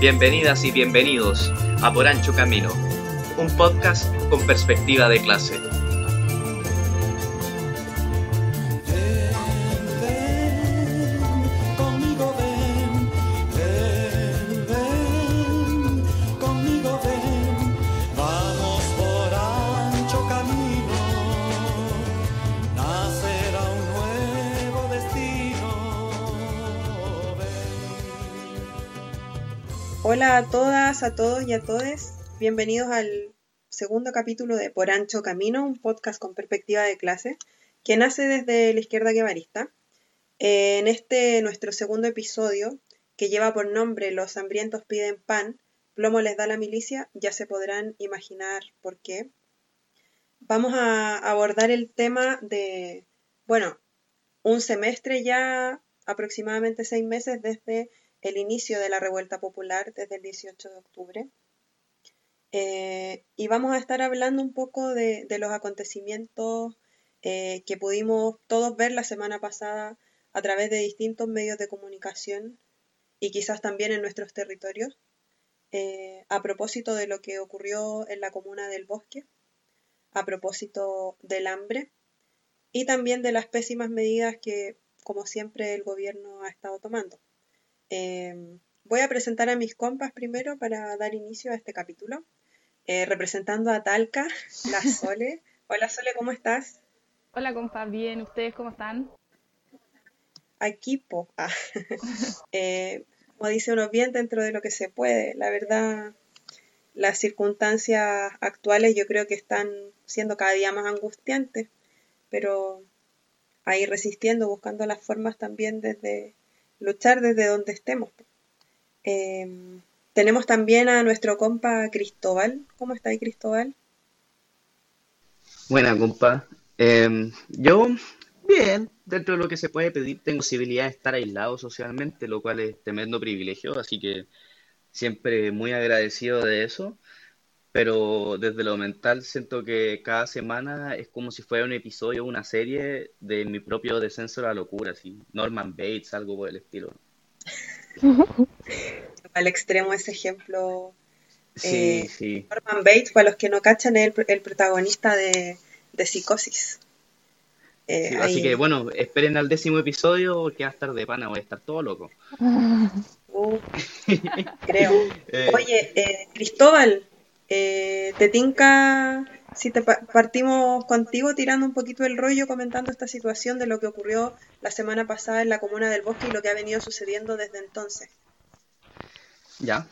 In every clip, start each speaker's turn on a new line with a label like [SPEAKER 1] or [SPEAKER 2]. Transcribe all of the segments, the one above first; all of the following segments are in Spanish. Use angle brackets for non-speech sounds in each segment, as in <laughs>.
[SPEAKER 1] Bienvenidas y bienvenidos a Por Ancho Camino, un podcast con perspectiva de clase.
[SPEAKER 2] Hola a todas, a todos y a todes. Bienvenidos al segundo capítulo de Por Ancho Camino, un podcast con perspectiva de clase que nace desde la izquierda guevarista. En este, nuestro segundo episodio, que lleva por nombre Los hambrientos piden pan, plomo les da la milicia, ya se podrán imaginar por qué. Vamos a abordar el tema de, bueno, un semestre ya, aproximadamente seis meses desde el inicio de la revuelta popular desde el 18 de octubre. Eh, y vamos a estar hablando un poco de, los acontecimientos eh, que pudimos todos ver la semana pasada a través de distintos medios de comunicación y quizás también en nuestros territorios, eh, a propósito de lo que ocurrió en la comuna del Bosque, a propósito del hambre y también de las pésimas medidas que, como siempre, el gobierno ha estado tomando. Eh, voy a presentar a mis compas primero para dar inicio a este capítulo. Eh, representando a Talca, <laughs> la Sole. Hola Sole, ¿cómo estás?
[SPEAKER 3] Hola, compa, bien. ¿Ustedes cómo están?
[SPEAKER 2] Aquí, po. Ah. <laughs> Eh, como dice uno, bien dentro de lo que se puede. La verdad, las circunstancias actuales yo creo que están siendo cada día más angustiantes, pero ahí resistiendo, buscando las formas también desde luchar desde donde estemos. Eh, tenemos también a nuestro compa Cristóbal. ¿Cómo está ahí, Cristóbal?
[SPEAKER 4] Buena, compa. Em, yo, bien, dentro de lo que se puede pedir, tengo posibilidad de estar aislado socialmente, lo cual es tremendo privilegio, así que siempre muy agradecido de eso. Pero desde lo mental siento que cada semana es como si fuera un episodio, una serie de mi propio descenso a la locura, así, Norman Bates, algo por el estilo. <laughs>
[SPEAKER 2] Al extremo ese ejemplo.
[SPEAKER 4] Sí,
[SPEAKER 2] Eh,
[SPEAKER 4] sí.
[SPEAKER 2] Norman Bates, para los que no cachan, es el, el protagonista de, de Psicosis. Eh,
[SPEAKER 4] Sí, Así que bueno, esperen al décimo episodio porque va a estar de pana, voy a estar todo loco.
[SPEAKER 2] Uh, creo. <laughs>
[SPEAKER 4] Eh,
[SPEAKER 2] Oye, eh, Cristóbal, eh, ¿te tinca si te pa- partimos contigo tirando un poquito el rollo comentando esta situación de lo que ocurrió la semana pasada en la comuna del Bosque y lo que ha venido sucediendo desde entonces?
[SPEAKER 4] Ya.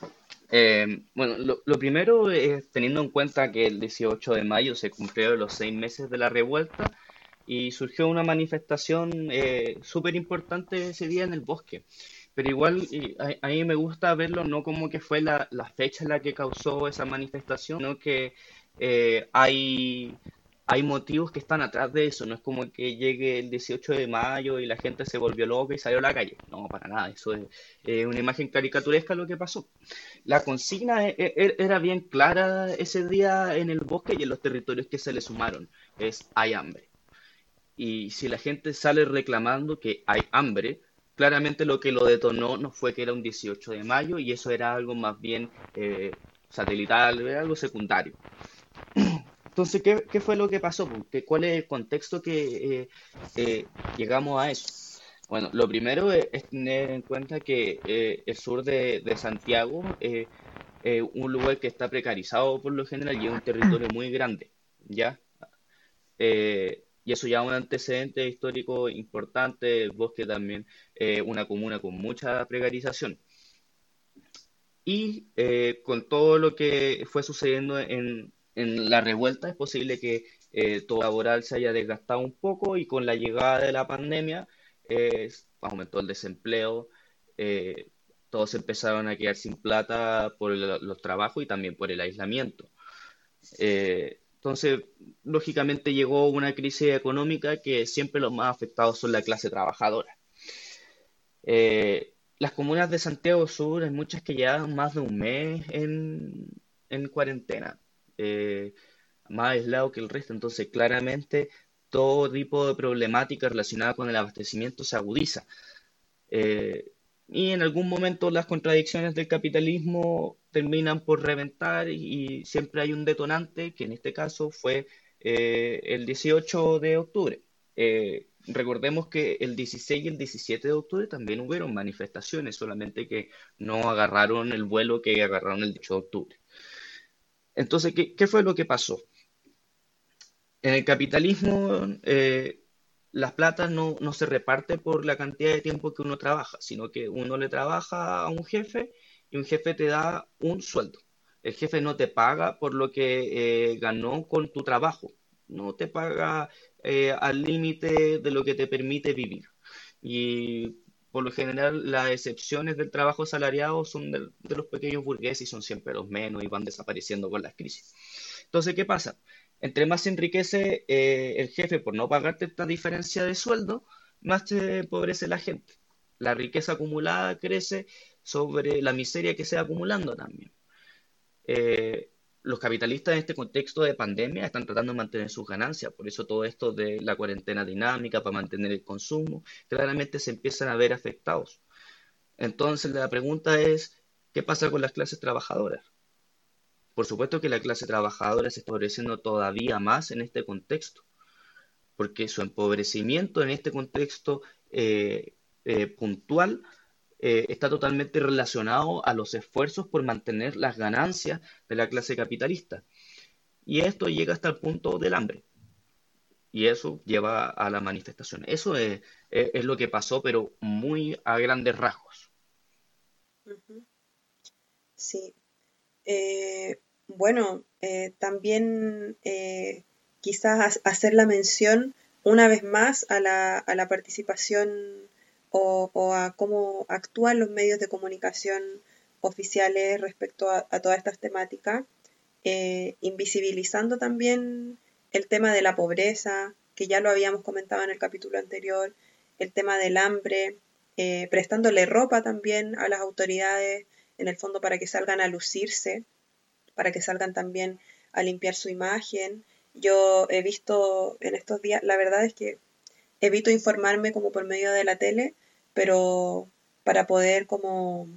[SPEAKER 4] Eh, bueno, lo, primero es teniendo en cuenta que el 18 de mayo se cumplieron los seis meses de la revuelta y surgió una manifestación eh, súper importante ese día en el bosque. Pero igual a, mí me gusta verlo no como que fue la, la fecha en la que causó esa manifestación, sino que eh, hay, hay motivos que están atrás de eso. No es como que llegue el 18 de mayo y la gente se volvió loca y salió a la calle. No, para nada. Eso es eh, una imagen caricaturesca lo que pasó. La consigna e- e- era bien clara ese día en el bosque y en los territorios que se le sumaron. Es hay hambre. Y si la gente sale reclamando que hay hambre, claramente lo que lo detonó no fue que era un 18 de mayo y eso era algo más bien eh, satelital, algo secundario. <clears throat> Entonces, ¿qué, fue lo que pasó? ¿Cuál es el contexto que eh, eh, llegamos a eso? Bueno, lo primero es, tener en cuenta que el sur de, Santiago es un lugar que está precarizado por lo general y es un territorio muy grande, ¿ya? Y eso ya es un antecedente histórico importante, bosque también, eh, una comuna con mucha precarización. Y eh, con todo lo que fue sucediendo en, en la revuelta, es posible que eh, todo laboral se haya desgastado un poco y con la llegada de la pandemia eh, aumentó el desempleo, eh, todos empezaron a quedar sin plata por el- los trabajos y también por el aislamiento. Eh, entonces, lógicamente llegó una crisis económica que siempre los más afectados son la clase trabajadora. Eh, las comunas de Santiago Sur, hay muchas que llevan más de un mes en, en cuarentena, eh, más aislado que el resto. Entonces, claramente, todo tipo de problemática relacionada con el abastecimiento se agudiza. Eh, y en algún momento las contradicciones del capitalismo terminan por reventar y siempre hay un detonante, que en este caso fue eh, el 18 de octubre. Eh, recordemos que el 16 y el 17 de octubre también hubieron manifestaciones, solamente que no agarraron el vuelo que agarraron el 18 de octubre. Entonces, ¿qué, qué fue lo que pasó? En el capitalismo, eh, las platas no, no, se reparte por la cantidad de tiempo que uno trabaja, sino que uno le trabaja a un jefe y un jefe te da un sueldo. El jefe no te paga por lo que eh, ganó con tu trabajo, no te paga eh, al límite de lo que te permite vivir. Y por lo general las excepciones del trabajo asalariado son de, los pequeños burgueses y son siempre los menos y van desapareciendo con las crisis. Entonces, ¿qué pasa? Entre más se enriquece eh, el jefe por no pagarte esta diferencia de sueldo, más se empobrece la gente. La riqueza acumulada crece sobre la miseria que se va acumulando también. Eh, los capitalistas en este contexto de pandemia están tratando de mantener sus ganancias, por eso todo esto de la cuarentena dinámica para mantener el consumo, claramente se empiezan a ver afectados. Entonces la pregunta es, ¿qué pasa con las clases trabajadoras? Por supuesto que la clase trabajadora se está empobreciendo todavía más en este contexto, porque su empobrecimiento en este contexto eh, eh, puntual eh, está totalmente relacionado a los esfuerzos por mantener las ganancias de la clase capitalista. Y esto llega hasta el punto del hambre. Y eso lleva a la manifestación. Eso es, lo que pasó, pero muy a grandes rasgos.
[SPEAKER 2] Sí. Eh, bueno, eh, también quizás hacer la mención una vez más a la, a la participación o, a cómo actúan los medios de comunicación oficiales respecto a, a todas estas temáticas, eh, invisibilizando también el tema de la pobreza, que ya lo habíamos comentado en el capítulo anterior, el tema del hambre, eh, prestándole ropa también a las autoridades, en el fondo para que salgan a lucirse para que salgan también a limpiar su imagen. Yo he visto en estos días, la verdad es que evito informarme como por medio de la tele, pero para poder como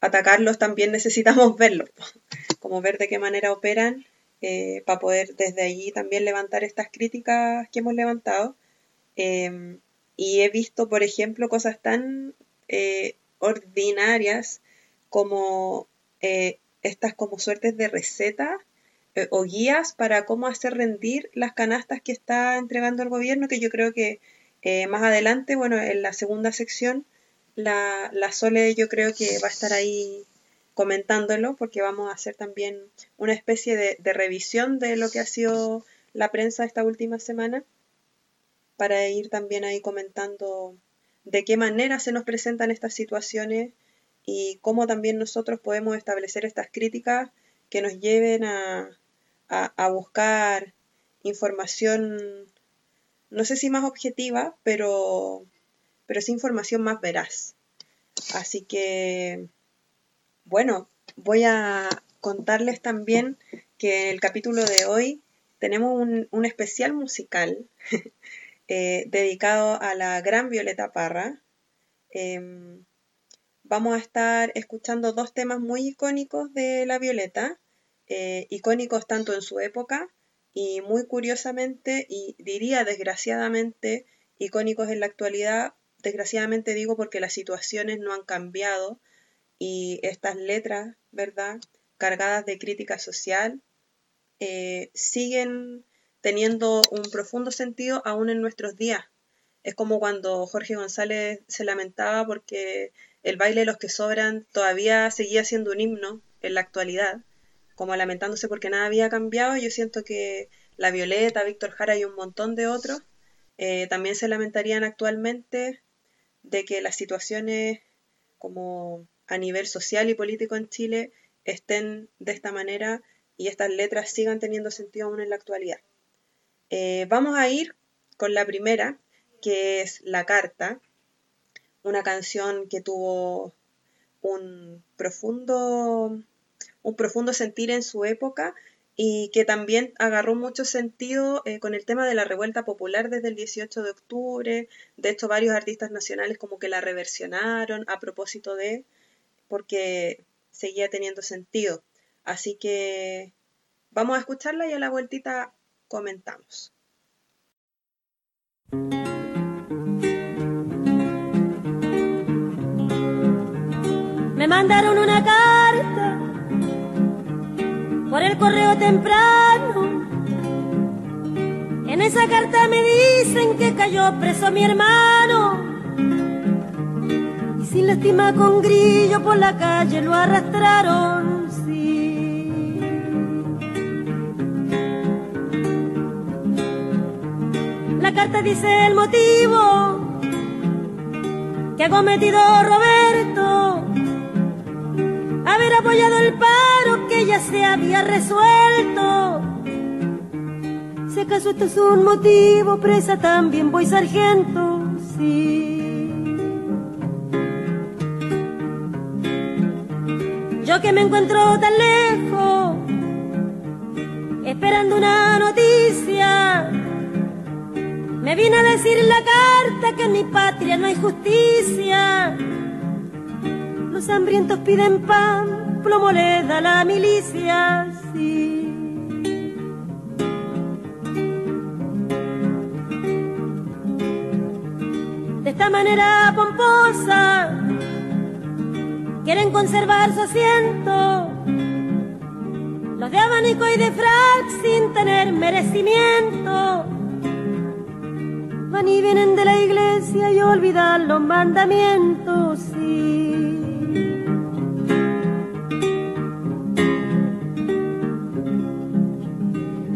[SPEAKER 2] atacarlos también <laughs> necesitamos verlos, como ver de qué manera operan, eh, para poder desde allí también levantar estas críticas que hemos levantado. Eh, y he visto, por ejemplo, cosas tan eh, ordinarias como eh, estas como suertes de receta eh, o guías para cómo hacer rendir las canastas que está entregando el gobierno, que yo creo que eh, más adelante, bueno, en la segunda sección, la, la Sole yo creo que va a estar ahí comentándolo, porque vamos a hacer también una especie de, de revisión de lo que ha sido la prensa esta última semana, para ir también ahí comentando de qué manera se nos presentan estas situaciones y cómo también nosotros podemos establecer estas críticas que nos lleven a, a, buscar información, no sé si más objetiva, pero, pero sí información más veraz. Así que, bueno, voy a contarles también que en el capítulo de hoy tenemos un, un especial musical <laughs> eh, dedicado a la gran Violeta Parra. Eh, vamos a estar escuchando dos temas muy icónicos de La Violeta, eh, icónicos tanto en su época y muy curiosamente, y diría desgraciadamente, icónicos en la actualidad. Desgraciadamente digo porque las situaciones no han cambiado y estas letras, ¿verdad?, cargadas de crítica social, eh, siguen teniendo un profundo sentido aún en nuestros días. Es como cuando Jorge González se lamentaba porque el baile de los que sobran todavía seguía siendo un himno en la actualidad, como lamentándose porque nada había cambiado. Yo siento que La Violeta, Víctor Jara y un montón de otros eh, también se lamentarían actualmente de que las situaciones como a nivel social y político en Chile estén de esta manera y estas letras sigan teniendo sentido aún en la actualidad. Eh, vamos a ir con la primera, que es La Carta, una canción que tuvo un profundo, un profundo sentir en su época y que también agarró mucho sentido eh, con el tema de la revuelta popular desde el 18 de octubre. De hecho, varios artistas nacionales como que la reversionaron a propósito de, porque seguía teniendo sentido. Así que vamos a escucharla y a la vueltita comentamos.
[SPEAKER 5] Me mandaron una correo temprano. En esa carta me dicen que cayó preso mi hermano. Y sin lástima con grillo por la calle lo arrastraron, sí. La carta dice el motivo que ha cometido Roberto haber apoyado el ya se había resuelto. Si acaso esto es un motivo, presa también voy sargento, sí. Yo que me encuentro tan lejos, esperando una noticia, me vine a decir la carta que en mi patria no hay justicia. Los hambrientos piden pan, plomo la milicia, sí. De esta manera pomposa, quieren conservar su asiento. Los de abanico y de frac sin tener merecimiento. Van y vienen de la iglesia y olvidan los mandamientos, sí.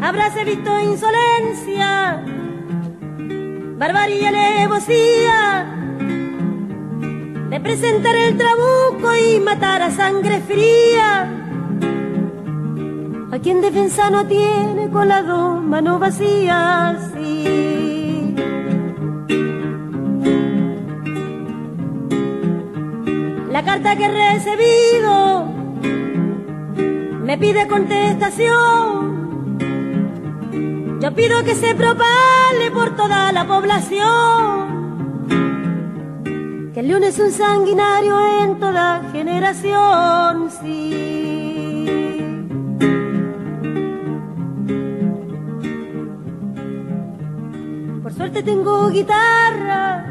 [SPEAKER 5] Habráse visto insolencia, barbarie alevosía de presentar el trabuco y matar a sangre fría. A quien defensa no tiene con las dos manos vacías, sí. La carta que he recibido me pide contestación yo pido que se propale por toda la población. Que el león es un sanguinario en toda generación, sí. Por suerte tengo guitarra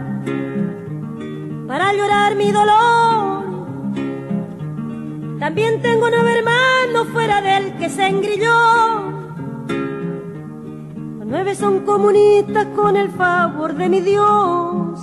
[SPEAKER 5] para llorar mi dolor. También tengo nueve hermanos fuera del que se engrilló. Nueve son comunistas con el favor de mi Dios.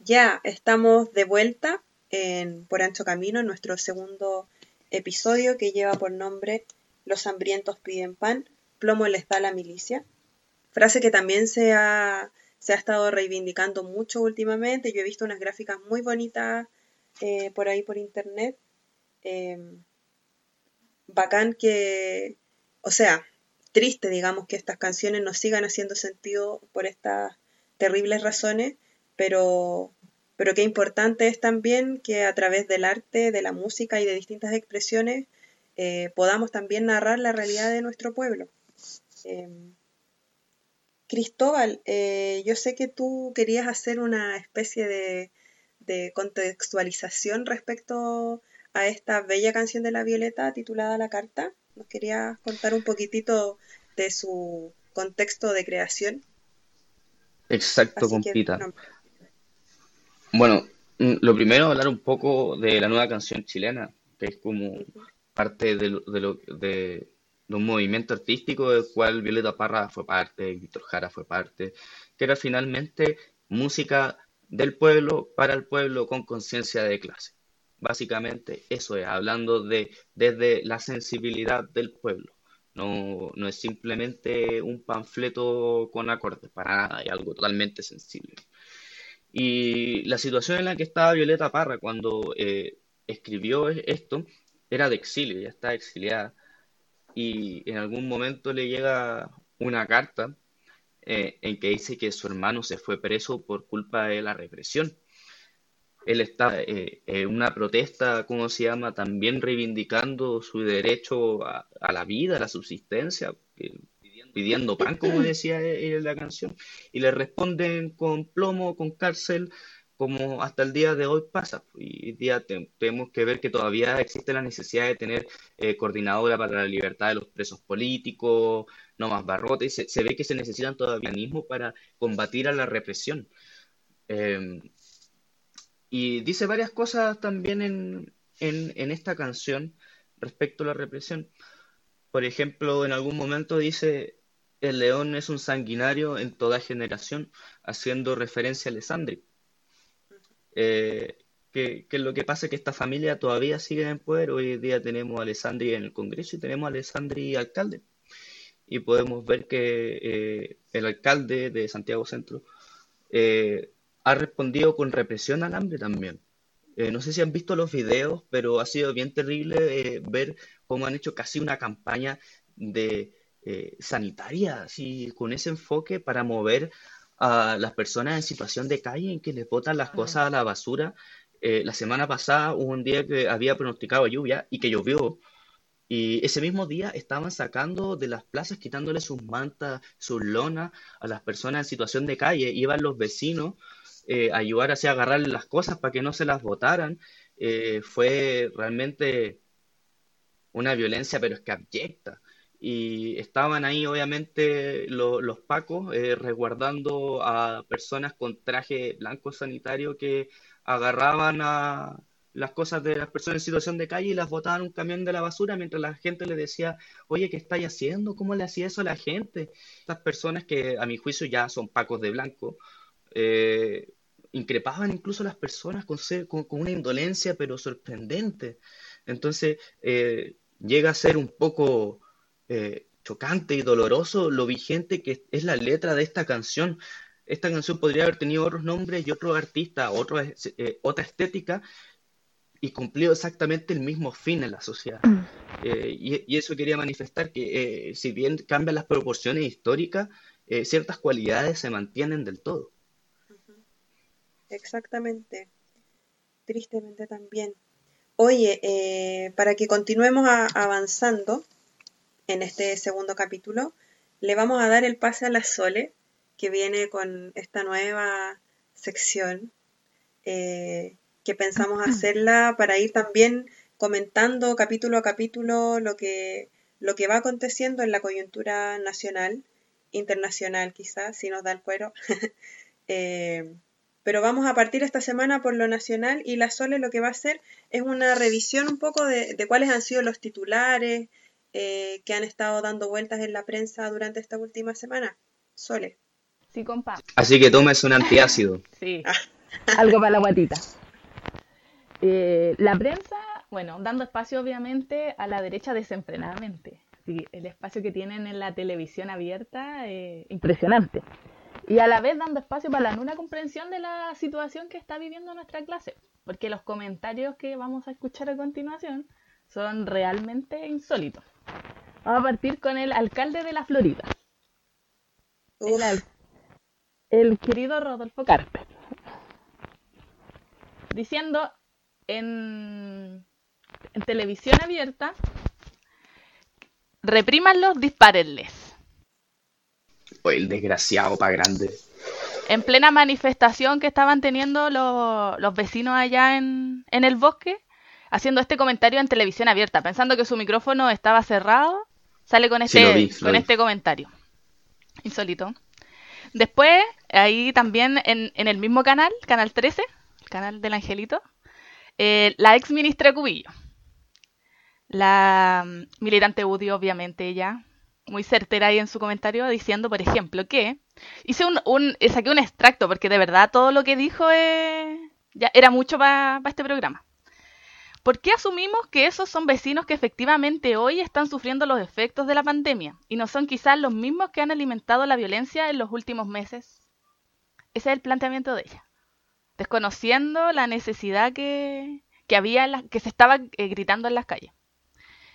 [SPEAKER 2] Ya estamos de vuelta en Por Ancho Camino, en nuestro segundo episodio que lleva por nombre Los hambrientos piden pan, plomo les da la milicia. Frase que también se ha, se ha estado reivindicando mucho últimamente. Yo he visto unas gráficas muy bonitas eh, por ahí por internet. Em, bacán que, o sea, triste, digamos, que estas canciones no sigan haciendo sentido por estas terribles razones, pero, pero qué importante es también que a través del arte, de la música y de distintas expresiones eh, podamos también narrar la realidad de nuestro pueblo. Cristóbal, eh, yo sé que tú querías hacer una especie de, de contextualización respecto a esta bella canción de la Violeta titulada La Carta. ¿Nos querías contar un poquitito de su contexto de creación?
[SPEAKER 4] Exacto,
[SPEAKER 2] Así que,
[SPEAKER 4] compita.
[SPEAKER 2] no,
[SPEAKER 4] Bueno, mm, lo primero, hablar un poco de la nueva canción chilena, que es como parte de, lo- de, lo- de- de un movimiento artístico del cual Violeta Parra fue parte, Víctor Jara fue parte, que era finalmente música del pueblo, para el pueblo, con conciencia de clase. Básicamente eso es, hablando de desde la sensibilidad del pueblo. No, no es simplemente un panfleto con acordes, para nada, es algo totalmente sensible. Y la situación en la que estaba Violeta Parra cuando eh, escribió e- esto era de exilio, ya estaba exiliada. Y en algún momento le llega una carta eh, en que dice que su hermano se fue preso por culpa de la represión. Él está eh, en una protesta, ¿cómo se llama?, también reivindicando su derecho a, la vida, a la subsistencia, eh, pidiendo pan, como decía en la canción, y le responden con plomo, con cárcel, como hasta el día de hoy pasa. Y hoy día te- tenemos que ver que todavía existe la necesidad de tener eh, coordinadora para la libertad de los presos políticos, no más barrotes, se, ve que se necesitan todavía mecanismos para combatir a la represión. Eh, y dice varias cosas también en, en, en esta canción respecto a la represión. Por ejemplo, en algún momento dice, el león es un sanguinario en toda generación, haciendo referencia a Alessandri. Eh, que, que lo que pasa es que esta familia todavía sigue en poder. Hoy día tenemos a Alessandri en el Congreso y tenemos a Alessandri alcalde. Y podemos ver que eh, el alcalde de Santiago Centro eh, ha respondido con represión al hambre también. Eh, no sé si han visto los videos, pero ha sido bien terrible ver cómo han hecho casi una campaña de sanitaria, así, con ese enfoque para mover a las personas en situación de calle, en que les botan las cosas a la basura. Eh, la semana pasada hubo un día que había pronosticado lluvia y que llovió. Y ese mismo día estaban sacando de las plazas, quitándole sus mantas, sus lonas a las personas en situación de calle. Iban los vecinos eh, a ayudar así a agarrar las cosas para que no se las botaran. Eh, fue realmente una violencia, pero es que abyecta. Y estaban ahí, obviamente, lo- los pacos eh, resguardando a personas con traje blanco sanitario que agarraban a las cosas de las personas en situación de calle y las botaban un camión de la basura mientras la gente le decía, oye, ¿qué estáis haciendo? ¿Cómo le hacía eso a la gente? Estas personas que a mi juicio ya son pacos de blanco, eh, increpaban incluso a las personas con, ser- con una indolencia pero sorprendente. Entonces, eh, llega a ser un poco eh, chocante y doloroso lo vigente que es la letra de esta canción. Esta canción podría haber tenido otros nombres y otros artistas, otro, eh, otra estética y cumplido exactamente el mismo fin en la sociedad. Eh, y, y eso quería manifestar que eh, si bien cambian las proporciones históricas, eh, ciertas cualidades se mantienen del todo.
[SPEAKER 2] Exactamente. Tristemente también. Oye, eh, para que continuemos a- avanzando en este segundo capítulo, le vamos a dar el pase a la Sole, que viene con esta nueva sección eh, que pensamos hacerla para ir también comentando capítulo a capítulo lo que, lo que va aconteciendo en la coyuntura nacional, internacional quizás, si nos da el cuero. <laughs> Eh, pero vamos a partir esta semana por lo nacional y la Sole lo que va a hacer es una revisión un poco de, de cuáles han sido los titulares eh, que han estado dando vueltas en la prensa durante esta última semana. Sole.
[SPEAKER 3] Sí, compa.
[SPEAKER 4] Así que tomes un antiácido. <laughs>
[SPEAKER 3] Sí. Algo para la guatita. Eh, la prensa, bueno, dando espacio obviamente a la derecha desenfrenadamente. Sí, el espacio que tienen en la televisión abierta, eh, impresionante. Y a la vez dando espacio para la nula comprensión de la situación que está viviendo nuestra clase. Porque los comentarios que vamos a escuchar a continuación son realmente insólitos. Vamos a partir con el alcalde de la Florida, el, al- el querido Rodolfo Carpes, diciendo en, en televisión abierta, reprímanlos, dispárenles.
[SPEAKER 4] O el desgraciado pa' grande.
[SPEAKER 3] En plena manifestación que estaban teniendo lo- los vecinos allá en, en el bosque, haciendo este comentario en televisión abierta, pensando que su micrófono estaba cerrado, sale con este,
[SPEAKER 4] vi,
[SPEAKER 3] con
[SPEAKER 4] vi.
[SPEAKER 3] este comentario. Insólito. Después, ahí también en, en el mismo canal, Canal 13, el canal del Angelito, eh, la ex ministra Cubillo. La mm, militante UDI, obviamente, ella, muy certera ahí en su comentario, diciendo, por ejemplo, que hice un, un- eh, saqué un extracto, porque de verdad todo lo que dijo eh, ya era mucho para este programa. ¿Por qué asumimos que esos son vecinos que efectivamente hoy están sufriendo los efectos de la pandemia y no son quizás los mismos que han alimentado la violencia en los últimos meses? Ese es el planteamiento de ella. Desconociendo la necesidad que, que había, en que se estaba eh, gritando en las calles.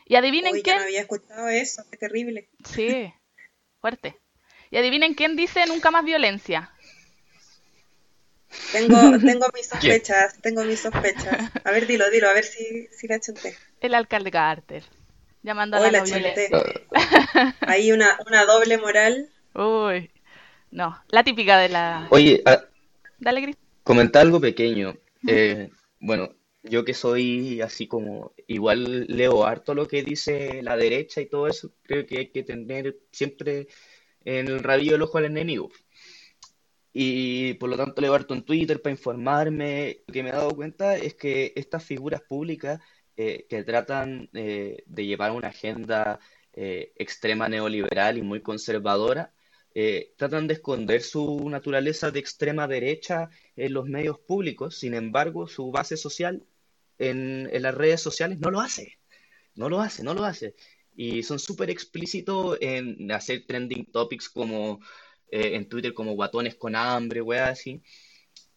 [SPEAKER 3] Y adivinen qué.
[SPEAKER 2] yo no había escuchado eso, qué terrible.
[SPEAKER 3] Sí, <laughs> fuerte. Y adivinen quién dice nunca más violencia.
[SPEAKER 2] Tengo, <laughs> tengo mis sospechas, tengo mis sospechas. A ver, dilo, dilo, a ver si, si la chunté.
[SPEAKER 3] El alcalde Carter. Llamando a la
[SPEAKER 2] la
[SPEAKER 3] violencia.
[SPEAKER 2] Hay una, una doble moral.
[SPEAKER 3] Uy. No, la típica de la...
[SPEAKER 4] Oye, ah,
[SPEAKER 3] Dale, Cris.
[SPEAKER 4] comentar algo pequeño. Eh, bueno, yo que soy así como, igual leo harto lo que dice la derecha y todo eso, creo que hay que tener siempre en el rabillo el ojo al enemigo. Y por lo tanto leo harto en Twitter para informarme. Lo que me he dado cuenta es que estas figuras públicas eh, que tratan eh, de llevar una agenda eh, extrema neoliberal y muy conservadora, eh, tratan de esconder su naturaleza de extrema derecha en los medios públicos. Sin embargo, su base social en, en las redes sociales no lo hace. No lo hace, no lo hace. Y son súper explícitos en hacer trending topics como eh, en Twitter como guatones con hambre, weá, así.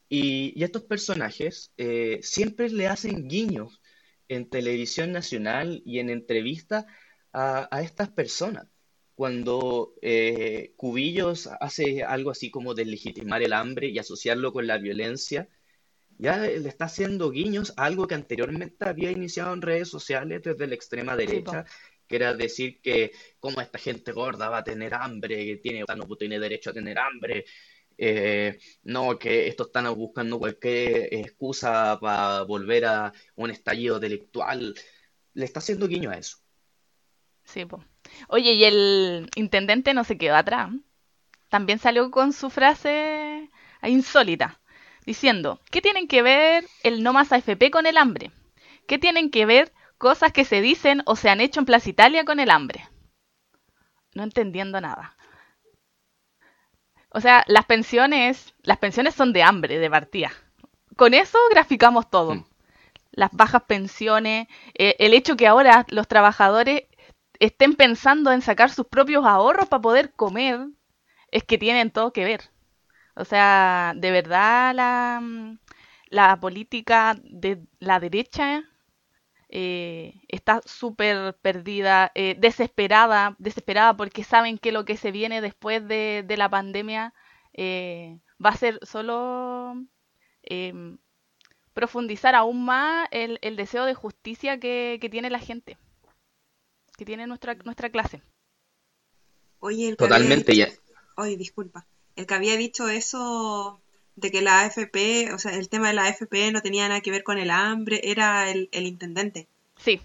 [SPEAKER 4] Y, y estos personajes eh, siempre le hacen guiños en televisión nacional y en entrevistas a, a estas personas. Cuando eh, Cubillos hace algo así como deslegitimar el hambre y asociarlo con la violencia, ya le está haciendo guiños a algo que anteriormente había iniciado en redes sociales desde la extrema
[SPEAKER 3] Sí,
[SPEAKER 4] derecha, que decir que cómo esta gente gorda va a tener hambre, que tiene, no tiene derecho a tener hambre, eh, no, que estos están buscando cualquier excusa para volver a un estallido intelectual. Le está haciendo guiño a eso.
[SPEAKER 3] Sí, po. Oye, y el intendente no se quedó atrás. También salió con su frase insólita, diciendo, ¿qué tienen que ver el no más AFP con el hambre? ¿Qué tienen que ver cosas que se dicen o se han hecho en Plaza Italia con el hambre? No entendiendo nada. O sea, las pensiones, las pensiones son de hambre, de partida. Con eso graficamos todo.
[SPEAKER 4] Mm.
[SPEAKER 3] Las bajas pensiones, eh, el hecho que ahora los trabajadores estén pensando en sacar sus propios ahorros para poder comer, es que tienen todo que ver. O sea, de verdad la, mm, la política de la derecha eh, está súper perdida, eh, desesperada, desesperada porque saben que lo que se viene después de, de la pandemia eh, va a ser solo em, profundizar aún más el, el deseo de justicia que, que tiene la gente, que tiene nuestra, nuestra clase.
[SPEAKER 2] Oye, el que había
[SPEAKER 4] Totalmente,
[SPEAKER 2] dicho...
[SPEAKER 4] ya.
[SPEAKER 2] Oye, disculpa. El que había dicho eso de que la AFP, o sea, el tema de la AFP no tenía nada que ver con el hambre, era el, el intendente,
[SPEAKER 3] Sí,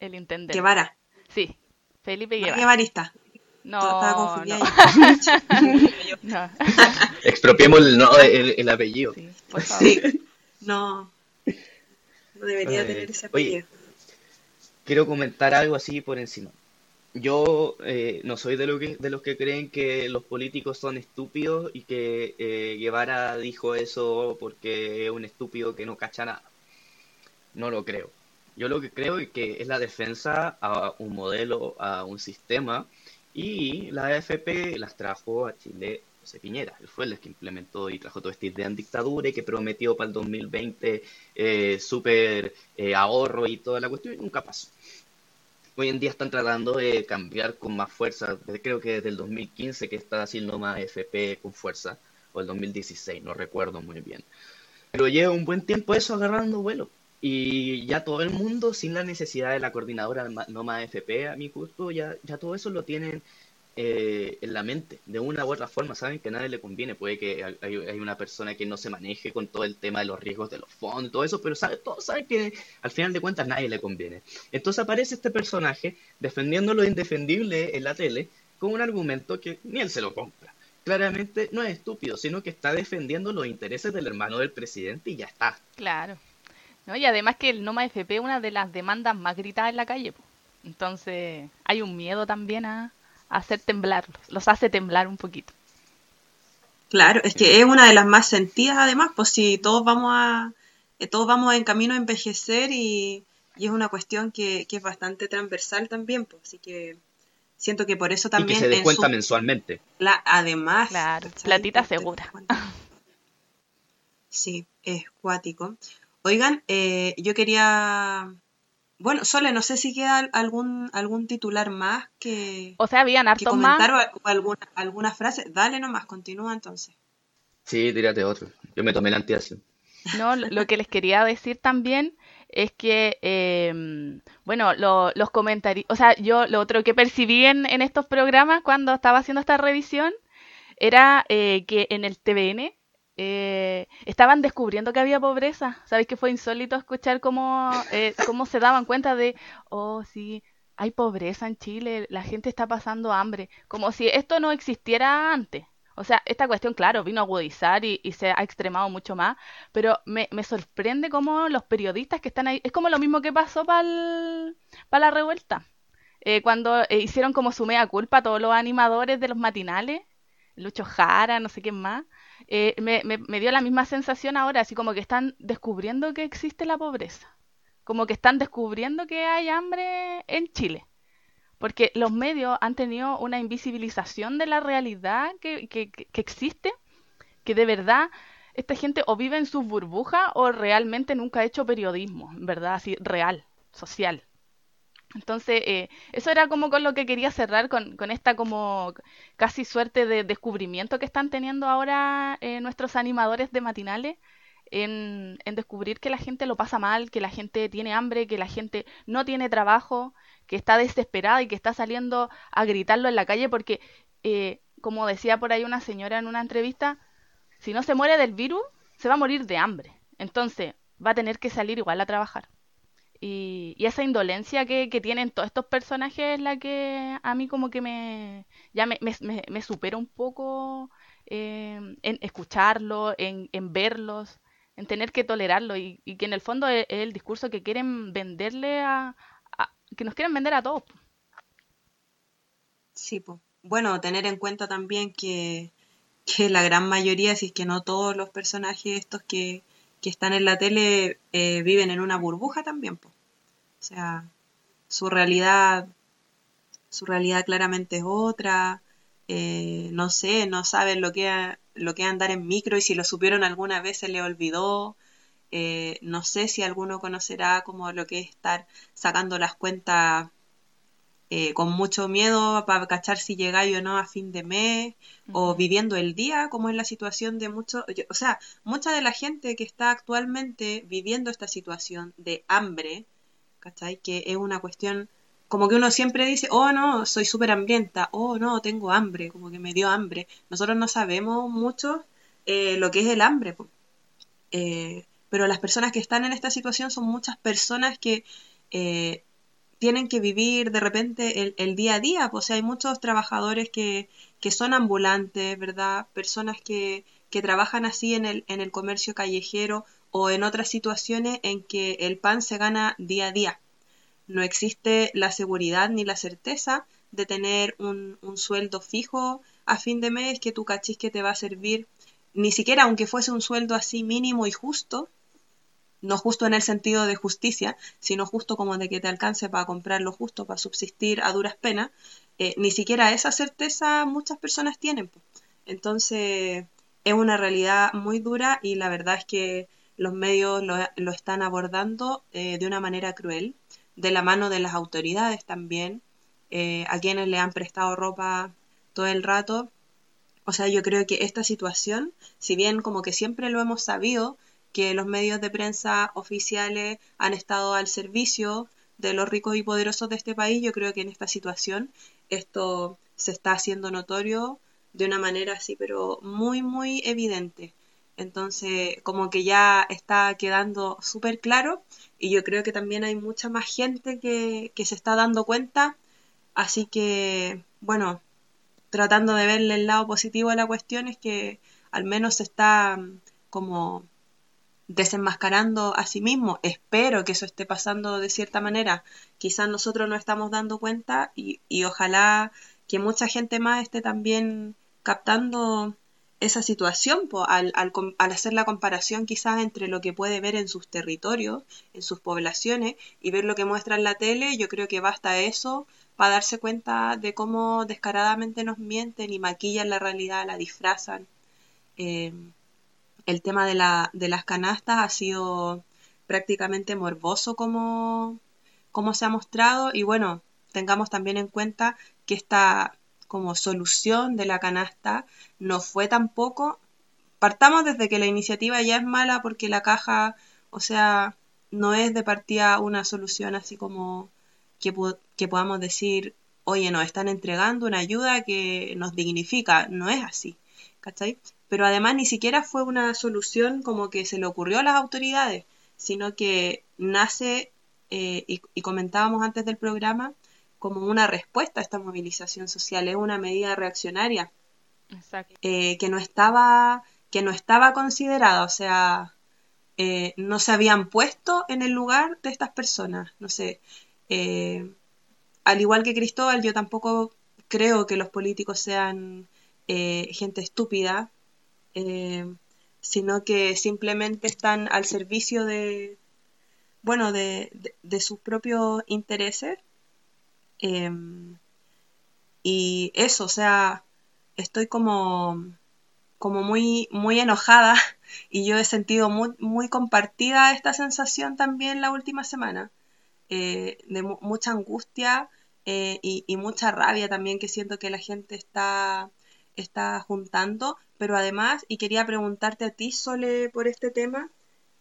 [SPEAKER 3] el intendente.
[SPEAKER 2] Guevara.
[SPEAKER 3] Sí, Felipe
[SPEAKER 2] No,
[SPEAKER 3] Guevara.
[SPEAKER 2] Guevarista.
[SPEAKER 3] No,
[SPEAKER 2] Estaba
[SPEAKER 3] no, <laughs> no.
[SPEAKER 4] Expropiemos el, no, el, el apellido.
[SPEAKER 3] Sí, por favor.
[SPEAKER 2] Sí. No, no debería
[SPEAKER 4] Eh,
[SPEAKER 2] tener ese
[SPEAKER 4] oye,
[SPEAKER 2] apellido.
[SPEAKER 4] Quiero comentar algo así por encima. Yo eh, no soy de, lo de los que creen que los políticos son estúpidos y que eh, Guevara dijo eso porque es un estúpido que no cacha nada. No lo creo. Yo lo que creo es que es la defensa a un modelo, a un sistema, y la AFP las trajo a Chile José Piñera. Él fue el que implementó y trajo toda esta idea en dictadura y que prometió para el 2020 eh, súper eh, ahorro y toda la cuestión, y nunca pasó. Hoy en día están tratando de cambiar con más fuerza. Creo que desde el 2015 que está haciendo más AFP con fuerza, o el 2016, no recuerdo muy bien. Pero lleva un buen tiempo eso agarrando vuelo. Y ya todo el mundo, sin la necesidad de la coordinadora no más AFP, a mi gusto, ya, ya todo eso lo tienen eh, en la mente, de una u otra forma. Saben que a nadie le conviene. Puede que hay, una persona que no se maneje con todo el tema de los riesgos de los fondos todo eso, pero todos saben que al final de cuentas nadie le conviene. Entonces aparece este personaje defendiendo lo indefendible en la tele con un argumento que ni él se lo compra. Claramente no es estúpido, sino que está defendiendo los intereses del hermano del presidente y ya está.
[SPEAKER 3] Claro. ¿No? Y además que el Noma FP es una de las demandas más gritadas en la calle. Entonces hay un miedo también a hacer temblarlos. Los hace temblar un poquito.
[SPEAKER 2] Claro, es que es una de las más sentidas además, pues si todos vamos a, eh, todos vamos en camino a envejecer y, y es una cuestión que, que es bastante transversal también, pues así que siento que por eso
[SPEAKER 4] Y que
[SPEAKER 2] también
[SPEAKER 4] se
[SPEAKER 2] en
[SPEAKER 4] descuenta
[SPEAKER 2] su
[SPEAKER 4] mensualmente.
[SPEAKER 2] pla- además,
[SPEAKER 3] Claro, platita segura.
[SPEAKER 2] Sí, es cuático. Oigan, eh, yo quería Bueno, Sole, no sé si queda algún, algún titular más que,
[SPEAKER 3] O sea, habían
[SPEAKER 2] que
[SPEAKER 3] hartos más.
[SPEAKER 2] comentar o, o alguna, alguna frase. Dale nomás, continúa entonces.
[SPEAKER 4] Sí, tírate otro. Yo me tomé el antiácido.
[SPEAKER 3] No, lo que les quería decir también es que, em, bueno, lo- los comentarios, o sea, yo lo otro que percibí en, en estos programas cuando estaba haciendo esta revisión era eh, que en el TVN eh, estaban descubriendo que había pobreza. ¿Sabéis que fue insólito escuchar cómo, eh, cómo se daban cuenta de, oh, sí, hay pobreza en Chile, la gente está pasando hambre, como si esto no existiera antes. O sea, esta cuestión, claro, vino a agudizar y, se ha extremado mucho más, pero me, me sorprende cómo los periodistas que están ahí, es como lo mismo que pasó para la revuelta, Eh, cuando eh, hicieron como su mea culpa a todos los animadores de los matinales, Lucho Jara, no sé quién más, eh, me, me, me dio la misma sensación ahora, así como que están descubriendo que existe la pobreza, como que están descubriendo que hay hambre en Chile. Porque los medios han tenido una invisibilización de la realidad que, que, que existe, que de verdad esta gente o vive en sus burbujas o realmente nunca ha hecho periodismo, verdad, así real, social. Entonces, eh, eso era como con lo que quería cerrar con, con esta como casi suerte de descubrimiento que están teniendo ahora eh, nuestros animadores de matinales en, en descubrir que la gente lo pasa mal, que la gente tiene hambre, que la gente no tiene trabajo, que está desesperada y que está saliendo a gritarlo en la calle porque, eh, como decía por ahí una señora en una entrevista, si no se muere del virus, se va a morir de hambre. Entonces, va a tener que salir igual a trabajar. Y, y esa indolencia que, que tienen todos estos personajes es la que a mí como que me ya me, me, supera un poco eh, en escucharlo, en, verlos, en tener que tolerarlo y, que en el fondo es, es el discurso que quieren venderle a, a- que nos quieren vender a todos.
[SPEAKER 2] Sí, pues. Bueno, tener en cuenta también que, que la gran mayoría, si es que no todos los personajes estos que, que están en la tele eh, viven en una burbuja también, pues. O sea, su realidad, su realidad claramente es otra. eh, no sé, no saben lo que, lo que andar en micro y si lo supieron alguna vez se le olvidó. Eh, no sé si alguno conocerá como lo que es estar sacando las cuentas eh, con mucho miedo para cachar si llegáis o no a fin de mes, o viviendo el día, como es la situación de muchos, o sea, mucha de la gente que está actualmente viviendo esta situación de hambre, ¿cachai? Que es una cuestión, como que uno siempre dice, oh no, soy súper hambrienta, oh no, tengo hambre, como que me dio hambre. Nosotros no sabemos mucho eh, lo que es el hambre. Eh, pero las personas que están en esta situación son muchas personas que tienen que vivir de repente el, el día a día. Pues, o sea, hay muchos trabajadores que, que son ambulantes, ¿verdad? Personas que, que trabajan así en el, en el comercio callejero o en otras situaciones en que el pan se gana día a día. No existe la seguridad ni la certeza de tener un, un sueldo fijo a fin de mes que tú cachis que te va a servir, ni siquiera aunque fuese un sueldo así mínimo y justo, no justo en el sentido de justicia, sino justo como de que te alcance para comprar lo justo, para subsistir a duras penas, eh, ni siquiera esa certeza muchas personas tienen. Entonces, es una realidad muy dura y la verdad es que los medios lo, lo están abordando eh, de una manera cruel, de la mano de las autoridades también, eh, a quienes le han prestado ropa todo el rato. O sea, yo creo que esta situación, si bien como que siempre lo hemos sabido, que los medios de prensa oficiales han estado al servicio de los ricos y poderosos de este país, yo creo que en esta situación esto se está haciendo notorio de una manera así, pero muy, muy evidente. Entonces, como que ya está quedando súper claro y yo creo que también hay mucha más gente que, que se está dando cuenta. Así que, bueno, tratando de verle el lado positivo a la cuestión es que al menos se está mm, como desenmascarando a sí mismo. Espero que eso esté pasando de cierta manera. Quizás nosotros no estamos dando cuenta y, y ojalá que mucha gente más esté también captando esa situación po, al, al, al hacer la comparación quizás entre lo que puede ver en sus territorios, en sus poblaciones y ver lo que muestra en la tele, yo creo que basta eso para darse cuenta de cómo descaradamente nos mienten y maquillan la realidad, la disfrazan. Eh, el tema de, la, de las canastas ha sido prácticamente morboso como, cómo se ha mostrado y bueno, tengamos también en cuenta que esta como solución de la canasta no fue tampoco, partamos desde que la iniciativa ya es mala porque la caja, o sea, no es de partida una solución así como que, que podamos decir, oye, nos están entregando una ayuda que nos dignifica, no es así, ¿cachai? Pero además ni siquiera fue una solución como que se le ocurrió a las autoridades, sino que nace, eh, y, y comentábamos antes del programa, como una respuesta a esta movilización social, es una medida reaccionaria eh, que no estaba que no estaba considerada, o sea, eh, no se habían puesto en el lugar de estas personas, no sé, al igual que Cristóbal, yo tampoco creo que los políticos sean gente estúpida, sino que simplemente están al servicio de, bueno, de sus propios intereses. Em, y eso, o sea, estoy como, como muy, muy enojada <laughs> y yo he sentido muy, compartida esta sensación también la última semana, eh, de mucha angustia eh, y, mucha rabia también que siento que la gente está, está juntando, pero además, y quería preguntarte a ti, Sole, por este tema,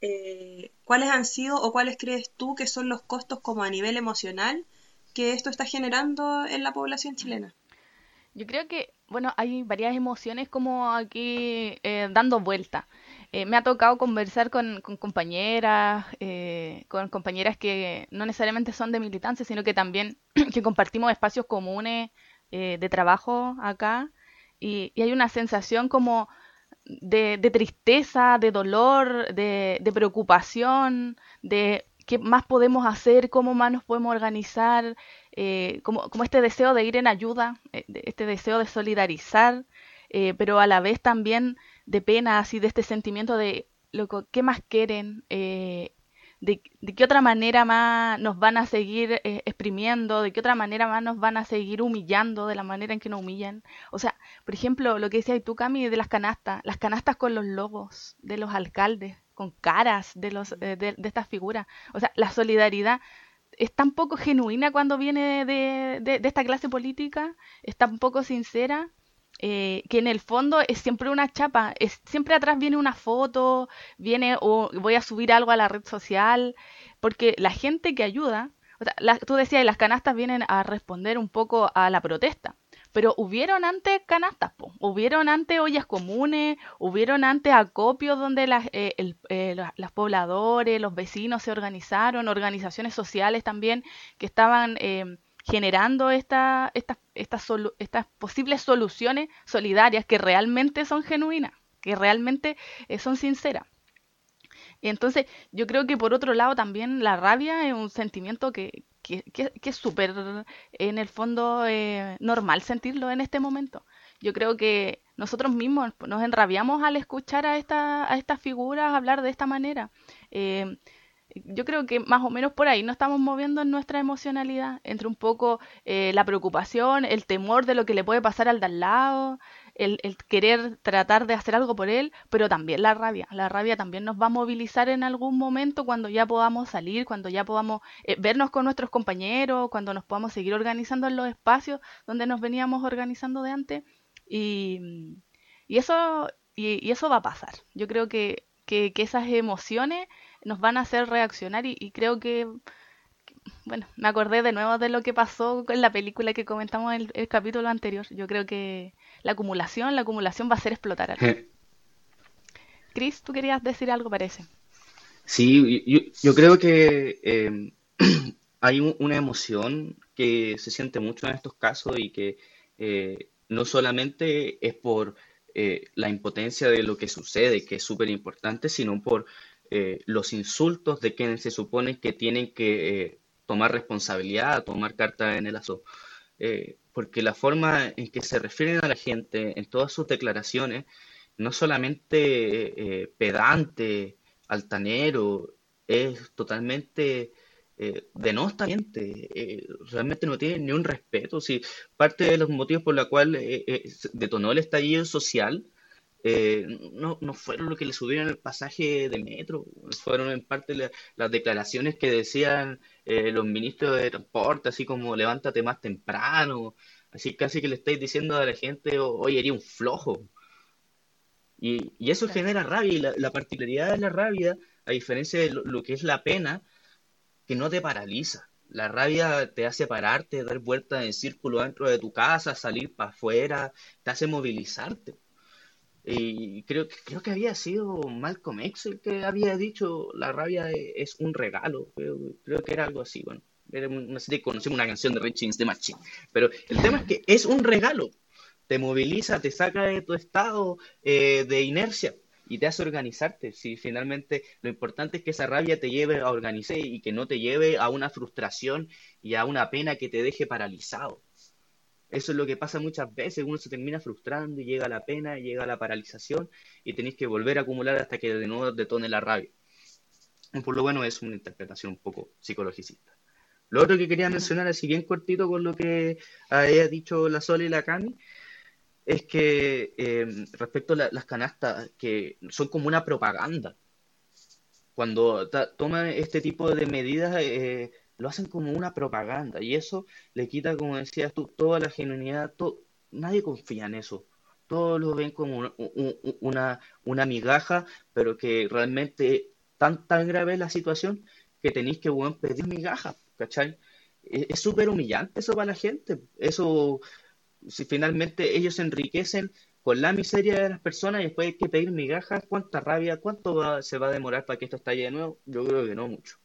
[SPEAKER 2] eh, ¿cuáles han sido o cuáles crees tú que son los costos como a nivel emocional que esto está generando en la población chilena?
[SPEAKER 3] Yo creo que, bueno, hay varias emociones como aquí eh, dando vuelta. Eh, me ha tocado conversar con, compañeras, eh, con compañeras que no necesariamente son de militancia, sino que también <clears throat> que compartimos espacios comunes de trabajo acá. Y, hay una sensación como de, tristeza, de dolor, de, preocupación, de qué más podemos hacer, cómo más nos podemos organizar, eh, como, este deseo de ir en ayuda, eh, este deseo de solidarizar, eh, pero a la vez también de pena, así de este sentimiento de loco, ¿qué más quieren? De, de, qué otra manera más nos van a seguir exprimiendo? ¿De qué otra manera más nos van a seguir humillando de la manera en que nos humillan? O sea, por ejemplo, lo que decías tú, Cami, de las canastas, las canastas con los logos de los alcaldes, con caras de, los, eh, de, estas figuras. O sea, la solidaridad es tan poco genuina cuando viene de, de esta clase política, es tan poco sincera, eh, que en el fondo es siempre una chapa, es, siempre atrás viene una foto, viene o voy a subir algo a la red social, porque la gente que ayuda, o sea, tú decías, las canastas vienen a responder un poco a la protesta, pero hubieron antes canastas, hubieron antes ollas comunes, hubieron antes acopios donde las, eh, eh, los pobladores, los vecinos se organizaron, organizaciones sociales también que estaban eh, generando esta, estas posibles soluciones solidarias que realmente son genuinas, que realmente son sinceras. Y entonces yo creo que por otro lado también la rabia es un sentimiento que, que, es súper, en el fondo, eh, normal sentirlo en este momento. Yo creo que nosotros mismos nos enrabiamos al escuchar a, esta, a estas figuras hablar de esta manera. Eh, yo creo que más o menos por ahí nos estamos moviendo en nuestra emocionalidad, entre un poco eh, la preocupación, el temor de lo que le puede pasar al de al lado, el, querer tratar de hacer algo por él, pero también la rabia. La rabia también nos va a movilizar en algún momento cuando ya podamos salir, cuando ya podamos eh, vernos con nuestros compañeros, cuando nos podamos seguir organizando en los espacios donde nos veníamos organizando de antes. Y, y eso, y, eso va a pasar. Yo creo que, que, esas emociones nos van a hacer reaccionar y creo que bueno, me acordé de nuevo de lo que pasó en la película que comentamos en el, capítulo anterior. Yo creo que la acumulación, la acumulación va a hacer explotar algo. Chris, tú querías decir algo, parece.
[SPEAKER 4] Sí, yo, creo que eh, <clears throat> hay una emoción que se siente mucho en estos casos y que eh, no solamente es por eh, la impotencia de lo que sucede, que es súper importante, sino por los insultos de quienes se supone que tienen que tomar responsabilidad, tomar carta en el asunto. Eh, porque la forma en que se refieren a la gente en todas sus declaraciones, no solamente eh, pedante, altanero, es totalmente eh, eh, realmente no tiene ni un respeto. Si parte de los motivos por los cuales detonó el estallido social eh, no, no fueron los que le subieron el pasaje de metro, fueron en parte la- las declaraciones que decían eh, los ministros de transporte, así como levántate más temprano, así casi que le estáis diciendo a la gente, "O- oye, eres un flojo. Y, y eso
[SPEAKER 3] Claro.
[SPEAKER 4] genera rabia, y la, la particularidad de la rabia, a diferencia de lo, lo que es la pena, que no te paraliza. La rabia te hace pararte, dar vueltas en círculo dentro de tu casa, salir para afuera, te hace movilizarte. Y creo, que- creo que había sido Malcolm X el que había dicho la rabia es un regalo. Creo, que era algo así, bueno. Era un- no sé si conocemos una canción de Against the Machine. Pero el tema es que es un regalo. Te moviliza, te saca de tu estado eh, de inercia y te hace organizarte. Si finalmente lo importante es que esa rabia te lleve a organizar y que no te lleve a una frustración y a una pena que te deje paralizado. Eso es lo que pasa muchas veces, uno se termina frustrando y llega la pena, llega la paralización y tenéis que volver a acumular hasta que de nuevo detone la rabia. Por lo bueno es una interpretación un poco psicologicista. Lo otro que quería mencionar, así bien cortito con lo que había dicho la Sol y la Cami, es que eh, respecto a la- las canastas, que son como una propaganda. Cuando toman este tipo de medidas, eh, lo hacen como una propaganda y eso le quita, como decías tú, toda la genuinidad. to- nadie confía en eso. Todos lo ven como una, un- un- una, migaja, pero que realmente tan, tan grave es la situación que tenéis que weón, pedir migajas, ¿cachai? Es es súper humillante eso para la gente. Eso, si finalmente ellos se enriquecen con la miseria de las personas y después hay que pedir migajas, ¿cuánta rabia, cuánto va- se va a demorar para que esto estalle de nuevo? Yo creo que no mucho.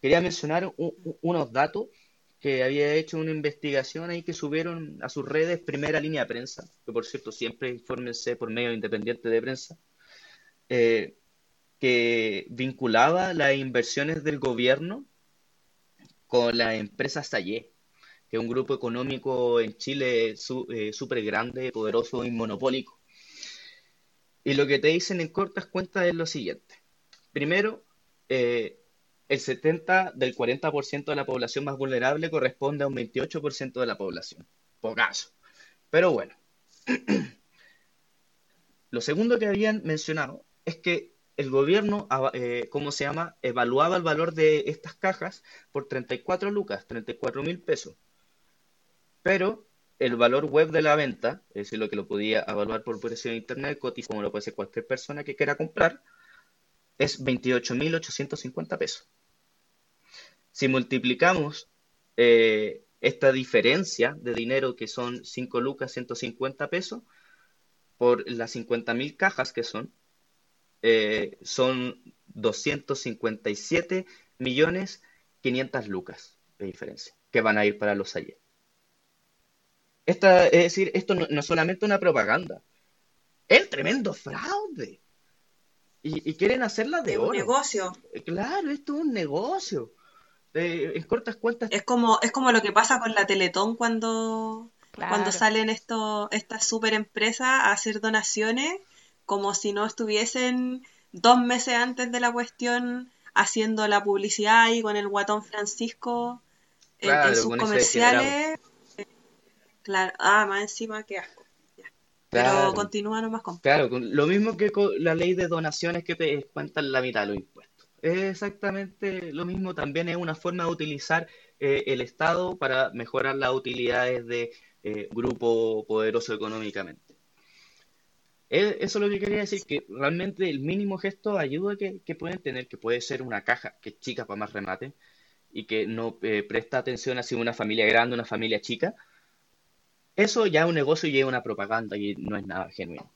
[SPEAKER 4] Quería mencionar unos datos que había hecho una investigación ahí que subieron a sus redes Primera Línea de Prensa, que por cierto siempre infórmense por medio independiente de prensa, eh, que vinculaba las inversiones del gobierno con la empresa Sayé, que es un grupo económico en Chile su- eh, súper grande, poderoso y monopólico. Y lo que te dicen en cortas cuentas es lo siguiente. Primero, eh, el 70 del 40% de la población más vulnerable corresponde a un 28% de la población. Pocaso. Pero bueno. <clears throat> Lo segundo que habían mencionado es que el gobierno, eh, ¿cómo se llama? Evaluaba el valor de estas cajas por 34 lucas, 34 mil pesos. Pero el valor web de la venta, es decir, lo que lo podía evaluar por precio de internet, cotiza como lo puede hacer cualquier persona que quiera comprar, es 28.850 pesos. Si multiplicamos eh, esta diferencia de dinero que son 5 lucas 150 pesos por las 50.000 cajas que son, eh, son 257 millones 500 lucas de diferencia que van a ir para los ayer. Esta, es decir, esto no, no es solamente una propaganda, es el tremendo fraude. Y, y quieren hacerla de
[SPEAKER 2] Es un
[SPEAKER 4] oro.
[SPEAKER 2] negocio.
[SPEAKER 4] Eh, Claro, esto es un negocio. Eh, en cortas cuentas,
[SPEAKER 2] Es como, es como lo que pasa con la Teletón cuando, cuando
[SPEAKER 3] Claro.
[SPEAKER 2] salen esto, estas super empresas a hacer donaciones, como si no estuviesen dos meses antes de la cuestión haciendo la publicidad ahí con el guatón Francisco en, en
[SPEAKER 4] Claro,
[SPEAKER 2] sus comerciales. Claro, ah, más encima, qué asco. Ya. Pero
[SPEAKER 4] Claro.
[SPEAKER 2] continúa nomás con.
[SPEAKER 4] Claro, con- lo mismo que con la ley de donaciones que te descuentan la mitad de los impuestos. Es exactamente lo mismo, también es una forma de utilizar eh, el Estado para mejorar las utilidades de eh, grupo poderoso económicamente. Eh, Eso es lo que quería decir, que realmente el mínimo gesto de ayuda que, pueden tener, que puede ser una caja que es chica para más remate y que no eh, presta atención hacia una familia grande, una familia chica, eso ya es un negocio y es una propaganda y no es nada genuino.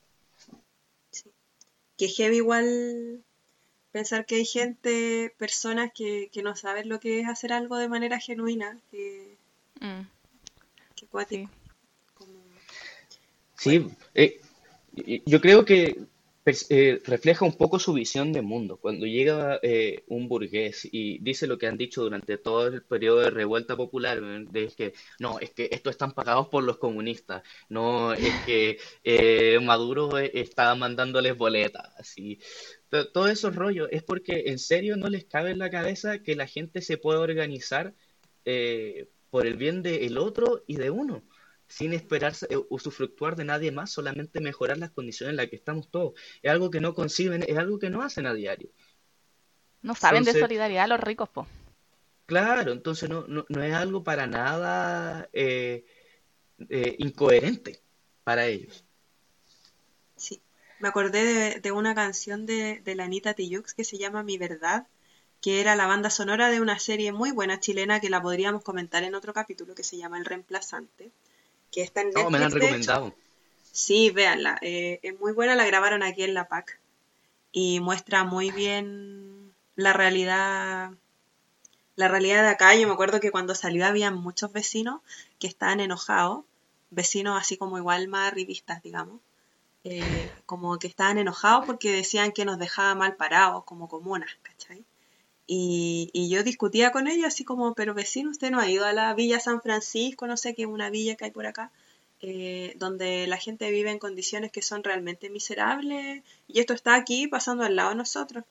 [SPEAKER 2] Que heavy igual pensar que hay gente, personas que, que no saben lo que es hacer algo de manera genuina, que,
[SPEAKER 3] Mm,
[SPEAKER 2] que cuático.
[SPEAKER 3] sí.
[SPEAKER 2] Como-
[SPEAKER 4] Sí, eh, yo creo que eh, refleja un poco su visión de mundo. Cuando llega eh, un burgués y dice lo que han dicho durante todo el periodo de revuelta popular, de que no, es que estos están pagados por los comunistas, no, es que eh, Maduro eh, está mandándoles boletas, así. To- Todos esos rollos es porque en serio no les cabe en la cabeza que la gente se pueda organizar eh, por el bien del otro y de uno sin esperar eh, usufructuar de nadie más, solamente mejorar las condiciones en las que estamos todos. Es algo que no conciben, es algo que no hacen a diario.
[SPEAKER 3] No saben de solidaridad los ricos, po.
[SPEAKER 4] Claro, entonces no, no, no es algo para nada eh, eh, incoherente para ellos.
[SPEAKER 2] Sí. Me acordé de, de una canción de, de la Anita Tijoux que se llama Mi Verdad, que era la banda sonora de una serie muy buena chilena que la podríamos comentar en otro capítulo que se llama El Reemplazante, que está en
[SPEAKER 4] No, me la han
[SPEAKER 2] Netflix,
[SPEAKER 4] recomendado.
[SPEAKER 2] Sí, véanla. eh, es muy buena, la grabaron aquí en la PAC y muestra muy bien la realidad, la realidad de acá. Yo me acuerdo que cuando salió había muchos vecinos que estaban enojados, vecinos así como igual más arribistas, digamos, eh, como que estaban enojados porque decían que nos dejaba mal parados como comunas, ¿cachai? Y, y yo discutía con ellos así como, pero vecino, usted no ha ido a la Villa San Francisco, no sé qué, una villa que hay por acá eh, donde la gente vive en condiciones que son realmente miserables y esto está aquí pasando al lado de nosotros.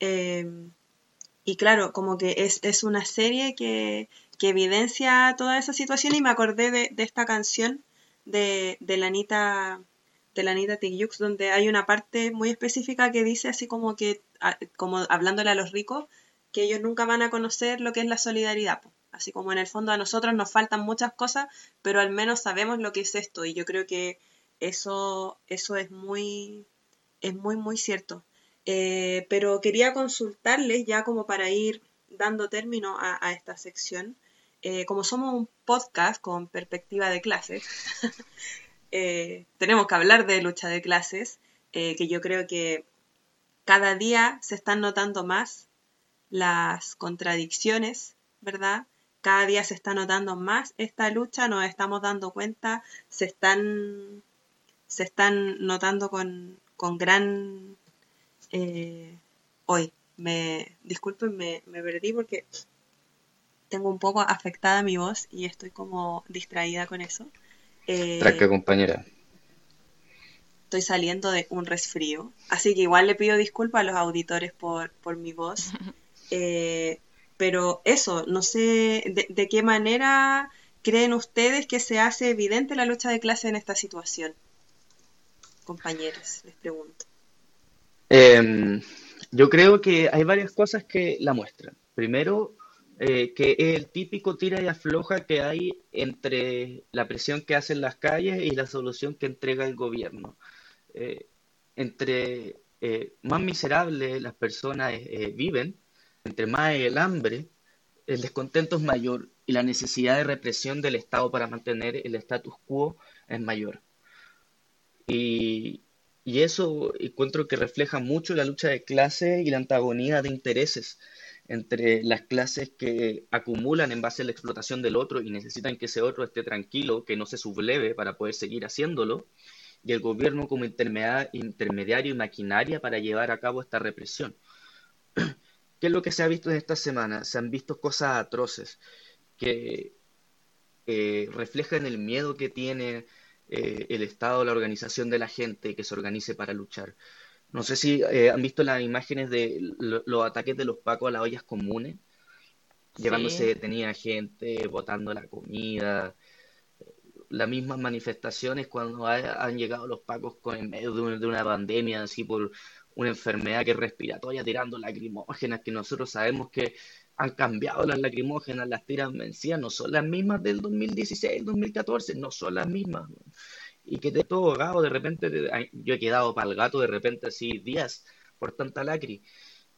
[SPEAKER 2] Eh, y claro, como que es, es una serie que, que evidencia toda esa situación y me acordé de, de esta canción de, de la Anita de la Anita Tijoux, donde hay una parte muy específica que dice así como que, como hablándole a los ricos, que ellos nunca van a conocer lo que es la solidaridad. Así como en el fondo a nosotros nos faltan muchas cosas, pero al menos sabemos lo que es esto. Y yo creo que eso, eso es muy, es muy, muy cierto. Eh, pero quería consultarles ya como para ir dando término a, a esta sección. Eh, como somos un podcast con perspectiva de clases, <laughs> eh, tenemos que hablar de lucha de clases, eh, que yo creo que cada día se están notando más las contradicciones, ¿verdad? Cada día se está notando más esta lucha, nos estamos dando cuenta, se están, se están notando con, con gran... eh, hoy, me disculpen, me, me perdí porque tengo un poco afectada mi voz y estoy como distraída con eso. Eh,
[SPEAKER 4] Tranca, compañera.
[SPEAKER 2] estoy saliendo de un resfrío, así que igual le pido disculpas a los auditores por, por mi voz. <laughs> Eh, pero eso, no sé de, de qué manera creen ustedes que se hace evidente la lucha de clase en esta situación. Compañeros, les pregunto.
[SPEAKER 4] Em, yo creo que hay varias cosas que la muestran. Primero, eh, que es el típico tira y afloja que hay entre la presión que hacen las calles y la solución que entrega el gobierno. Eh, entre eh, más miserables las personas viven, entre más el hambre, el descontento es mayor y la necesidad de represión del Estado para mantener el status quo es mayor. Y, y eso encuentro que refleja mucho la lucha de clases y la antagonía de intereses entre las clases que acumulan en base a la explotación del otro y necesitan que ese otro esté tranquilo, que no se subleve para poder seguir haciéndolo, y el gobierno como intermedia- intermediario y maquinaria para llevar a cabo esta represión. <clears throat> ¿Qué es lo que se ha visto en esta semana? Se han visto cosas atroces que eh, reflejan el miedo que tiene eh, el Estado, la organización de la gente que se organice para luchar. No sé si eh, han visto las imágenes de lo- los ataques de los pacos a las ollas comunes, llevándose detenida gente, botando la comida, las mismas manifestaciones cuando ha- han llegado los pacos con, en medio de, un- de una pandemia, así por una enfermedad que es respiratoria, tirando lacrimógenas, que nosotros sabemos que han cambiado las lacrimógenas, las tiras vencidas, no son las mismas del 2016, 2014, no son las mismas. Y que de todo ahogado, de repente, te- yo he quedado para el gato de repente así días por tanta lacri.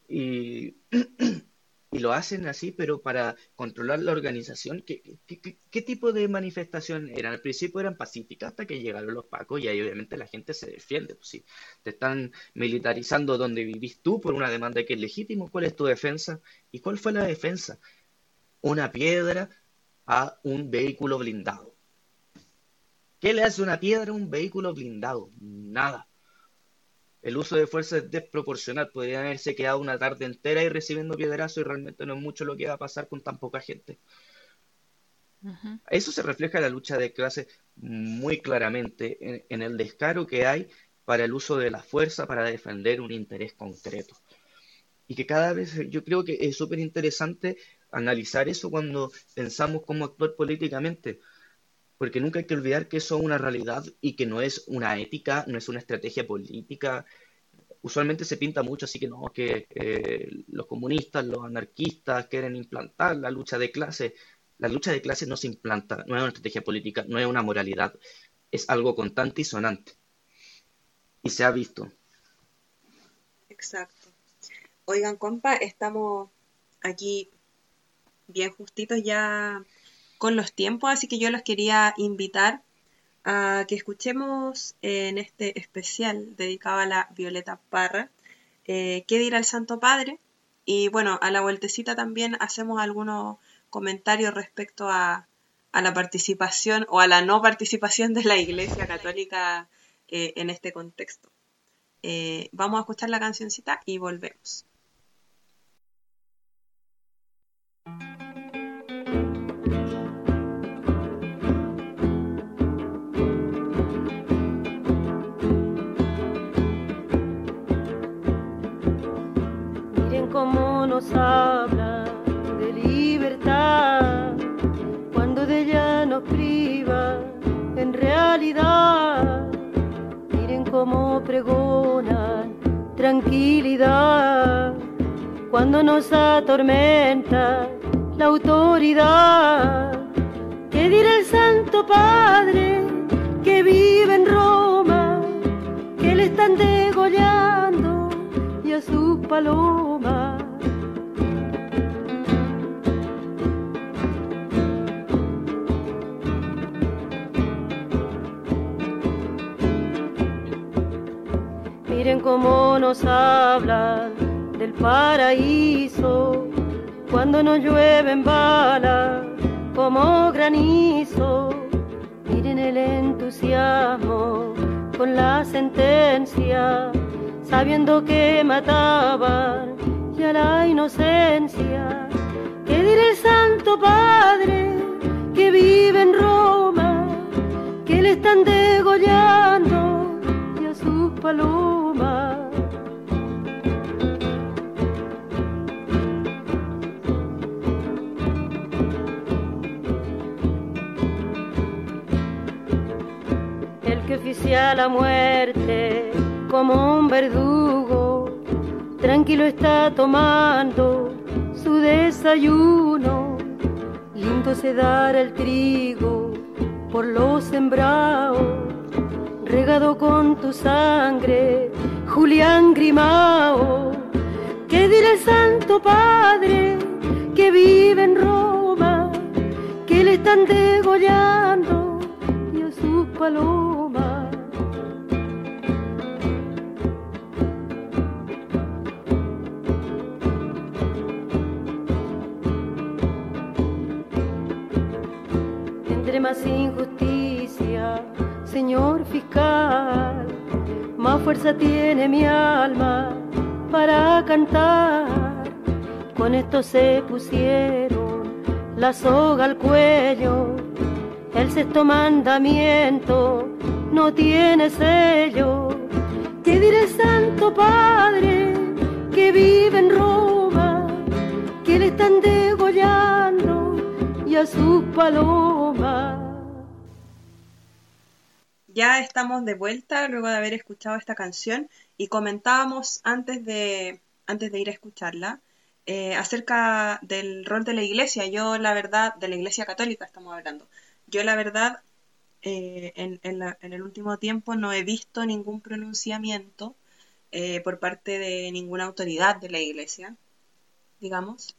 [SPEAKER 4] Y, <clears throat> lo hacen así, pero para controlar la organización. ¿Qué, qué, qué- tipo de manifestación eran? Al principio eran pacíficas hasta que llegaron los pacos y ahí obviamente la gente se defiende. Pues sí, te están militarizando donde vivís tú por una demanda que es legítimo. ¿Cuál es tu defensa? ¿Y cuál fue la defensa? Una piedra a un vehículo blindado. ¿Qué le hace una piedra a un vehículo blindado? Nada. El uso de fuerza es desproporcional. Podrían haberse quedado una tarde entera y recibiendo piedrazos y realmente no es mucho lo que va a pasar con tan poca gente. Eso se refleja en la lucha de clases muy claramente en, en el descaro que hay para el uso de la fuerza para defender un interés concreto. Y que cada vez yo creo que es súper interesante analizar eso cuando pensamos cómo actuar políticamente. Porque nunca hay que olvidar que eso es una realidad y que no es una ética, no es una estrategia política. Usualmente se pinta mucho así que no, que eh, los comunistas, los anarquistas quieren implantar la lucha de clases. La lucha de clases no se implanta, no es una estrategia política, no es una moralidad, es algo constante y sonante. Y se ha visto.
[SPEAKER 2] Exacto. Oigan, compa, estamos aquí bien justitos ya con los tiempos, así que yo los quería invitar a que escuchemos en este especial dedicado a la Violeta Parra, eh, qué dirá el Santo Padre. Y bueno, a la vueltecita también hacemos algunos comentarios respecto a, la participación o a la no participación de la Iglesia Católica eh, en este contexto. Eh, vamos a escuchar la cancioncita y volvemos.
[SPEAKER 5] Tranquilidad cuando nos atormenta la autoridad. ¿Qué dirá el Santo Padre que vive en Roma? Que le están degollando y a sus palomas. Cómo nos hablan del paraíso cuando nos llueven balas como granizo. Miren el entusiasmo con la sentencia, sabiendo que mataban ya la inocencia. ¿Qué dirá el Santo Padre que vive en Roma, que le están degollando y a sus palomas? Oficia la muerte como un verdugo, tranquilo está tomando su desayuno, lindo se dará el trigo por los sembrados, regado con tu sangre, Julián Grimao, ¿qué dirá el Santo Padre que vive en Roma, que le están degollando y a sus palomas? Entre más injusticia, señor fiscal, más fuerza tiene mi alma para cantar. Con esto se pusieron la soga al cuello, el sexto mandamiento no tiene sello. ¿Qué diré Santo Padre que vive en Roma, que le están degollando y a sus palomas?
[SPEAKER 2] Ya estamos de vuelta luego de haber escuchado esta canción y comentábamos antes de, antes de ir a escucharla eh, acerca del rol de la iglesia. Yo, la verdad, de la iglesia católica estamos hablando. Yo, la verdad, eh, en, en la- en el último tiempo no he visto ningún pronunciamiento eh, por parte de ninguna autoridad de la iglesia, digamos.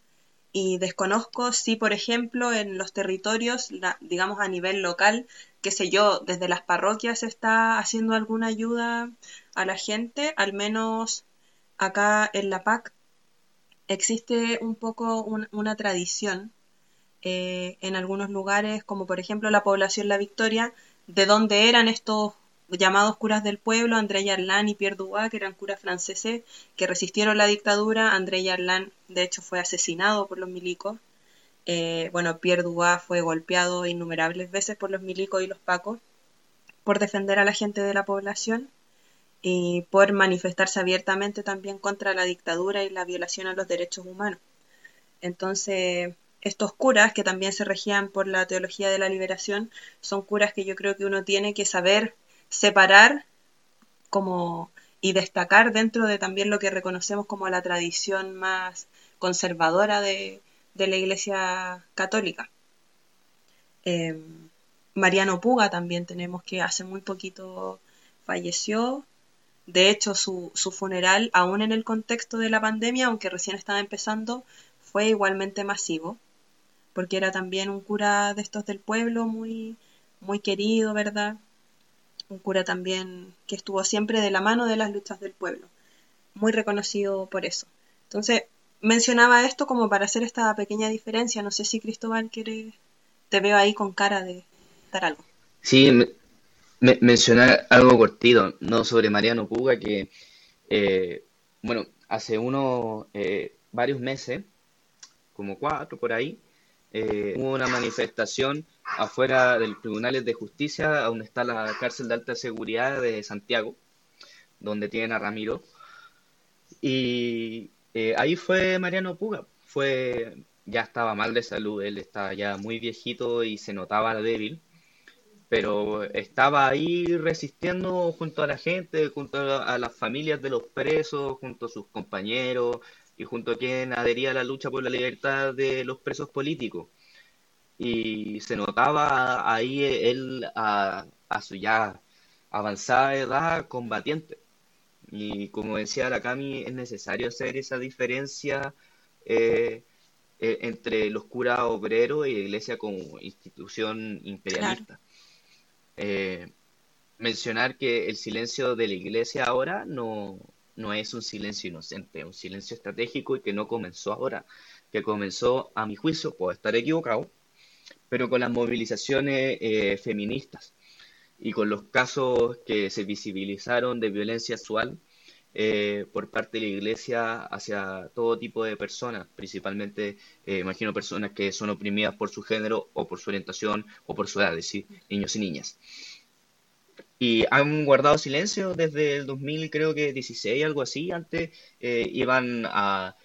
[SPEAKER 2] Y desconozco si, por ejemplo, en los territorios, la- digamos a nivel local, qué sé yo, desde las parroquias está haciendo alguna ayuda a la gente, al menos acá en la PAC existe un poco un- una tradición eh, en algunos lugares, como por ejemplo la población La Victoria, de donde eran estos llamados curas del pueblo, André Yarlán y Pierre Dubois, que eran curas franceses que resistieron la dictadura. André Yarlán, de hecho, fue asesinado por los milicos. Eh, bueno, Pierre Dubois fue golpeado innumerables veces por los milicos y los pacos por defender a la gente de la población y por manifestarse abiertamente también contra la dictadura y la violación a los derechos humanos. Entonces, estos curas, que también se regían por la teología de la liberación, son curas que yo creo que uno tiene que saber separar como y destacar dentro de también lo que reconocemos como la tradición más conservadora de, de la Iglesia Católica. Eh, Mariano Puga también tenemos que hace muy poquito falleció. De hecho, su, su funeral, aún en el contexto de la pandemia, aunque recién estaba empezando, fue igualmente masivo, porque era también un cura de estos del pueblo, muy, muy querido, ¿verdad? Un cura también que estuvo siempre de la mano de las luchas del pueblo, muy reconocido por eso. Entonces, mencionaba esto como para hacer esta pequeña diferencia. No sé si Cristóbal quiere, te veo ahí con cara de dar algo.
[SPEAKER 4] Sí, me- me- mencionar algo cortito, ¿no? Sobre Mariano Puga, que, eh, bueno, hace unos, eh, varios meses, como cuatro por ahí, eh, hubo una manifestación afuera del Tribunales de Justicia, donde está la cárcel de alta seguridad de Santiago, donde tienen a Ramiro. Y eh, ahí fue Mariano Puga, fue, ya estaba mal de salud, él estaba ya muy viejito y se notaba débil, pero estaba ahí resistiendo junto a la gente, junto a, las familias de los presos, junto a sus compañeros y junto a quien adhería a la lucha por la libertad de los presos políticos. Y se notaba ahí él a su ya avanzada edad combatiente. Y como decía la Cami, es necesario hacer esa diferencia eh, eh, entre los curas obreros y la iglesia como institución imperialista. Eh, mencionar que el silencio de la iglesia ahora no, no es un silencio inocente, es un silencio estratégico y que no comenzó ahora, que comenzó, a mi juicio, puedo estar equivocado, pero con las movilizaciones eh, feministas y con los casos que se visibilizaron de violencia sexual eh, por parte de la iglesia hacia todo tipo de personas, principalmente, eh, imagino, personas que son oprimidas por su género o por su orientación o por su edad, es decir, niños y niñas. Y han guardado silencio desde el 2000, creo que 16, algo así. Antes eh, iban a,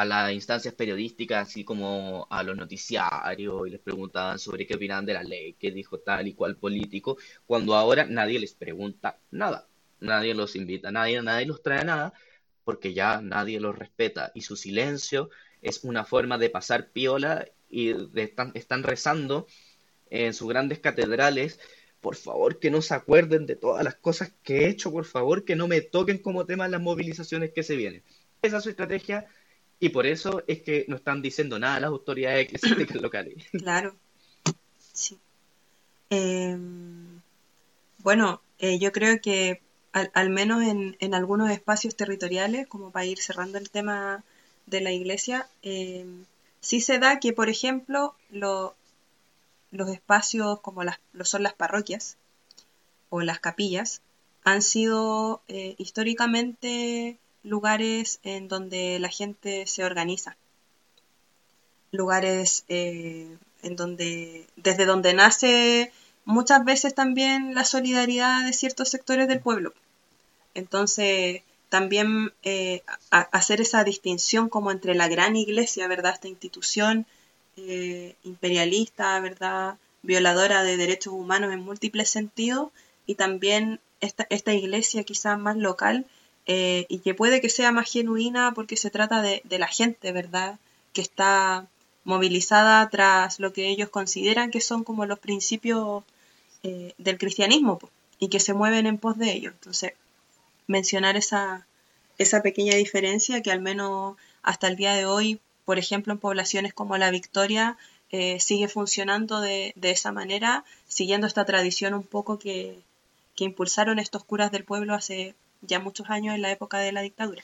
[SPEAKER 4] a las instancias periodísticas, así como a los noticiarios, y les preguntaban sobre qué opinaban de la ley, qué dijo tal y cual político, cuando ahora nadie les pregunta nada, nadie los invita, nadie, nadie los trae nada, porque ya nadie los respeta, y su silencio es una forma de pasar piola y de- están, están rezando en sus grandes catedrales. Por favor, que no se acuerden de todas las cosas que he hecho, por favor, que no me toquen como tema las movilizaciones que se vienen. Esa es su estrategia y por eso es que no están diciendo nada las autoridades eclesiásticas locales. <laughs>
[SPEAKER 2] Claro, sí. Eh, bueno, eh, yo creo que al, menos en, en algunos espacios territoriales, como para ir cerrando el tema de la iglesia, eh, sí se da que, por ejemplo, lo- los espacios como las, lo son las parroquias o las capillas han sido eh, históricamente lugares en donde la gente se organiza lugares eh, en donde, desde donde nace muchas veces también la solidaridad de ciertos sectores del pueblo. Entonces, también eh, hacer esa distinción como entre la gran iglesia, ¿verdad? Esta institución eh, imperialista, ¿verdad? Violadora de derechos humanos en múltiples sentidos, y también esta, esta iglesia quizás más local, eh, y que puede que sea más genuina porque se trata de, de la gente, ¿verdad? Que está movilizada tras lo que ellos consideran que son como los principios eh, del cristianismo y que se mueven en pos de ellos. Entonces, mencionar esa, esa pequeña diferencia que al menos hasta el día de hoy, por ejemplo, en poblaciones como la Victoria, eh, sigue funcionando de, de esa manera, siguiendo esta tradición un poco que, que impulsaron estos curas del pueblo hace ya muchos años en la época de la dictadura.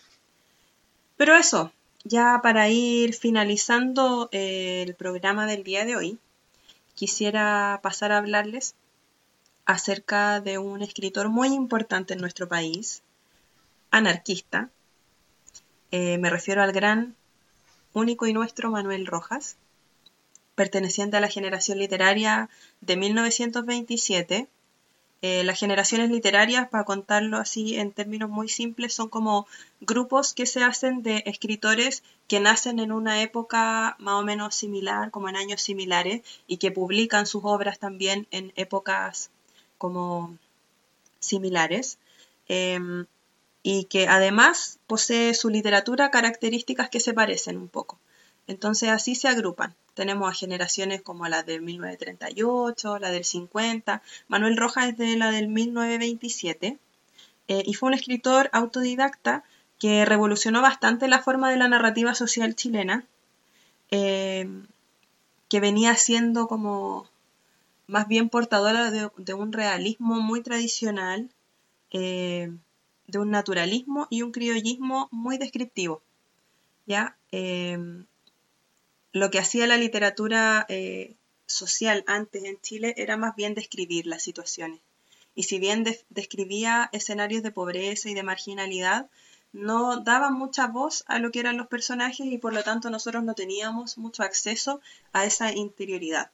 [SPEAKER 2] Pero eso, ya para ir finalizando eh, el programa del día de hoy, quisiera pasar a hablarles acerca de un escritor muy importante en nuestro país, anarquista. Eh, me refiero al gran, único y nuestro Manuel Rojas, perteneciente a la generación literaria de 1927, Eh, las generaciones literarias, para contarlo así en términos muy simples, son como grupos que se hacen de escritores que nacen en una época más o menos similar, como en años similares, y que publican sus obras también en épocas como similares. Em, y que además posee su literatura características que se parecen un poco. Entonces así se agrupan. Tenemos a generaciones como la del 1938, la del 50. Manuel Rojas es de la del 1927 eh, y fue un escritor autodidacta que revolucionó bastante la forma de la narrativa social chilena, eh, que venía siendo como más bien portadora de, un realismo muy tradicional, eh, de un naturalismo y un criollismo muy descriptivo. ¿ya? Lo que hacía la literatura eh, social antes en Chile era más bien describir las situaciones. Y si bien describía escenarios de pobreza y de marginalidad, no daba mucha voz a lo que eran los personajes y por lo tanto nosotros no teníamos mucho acceso a esa interioridad.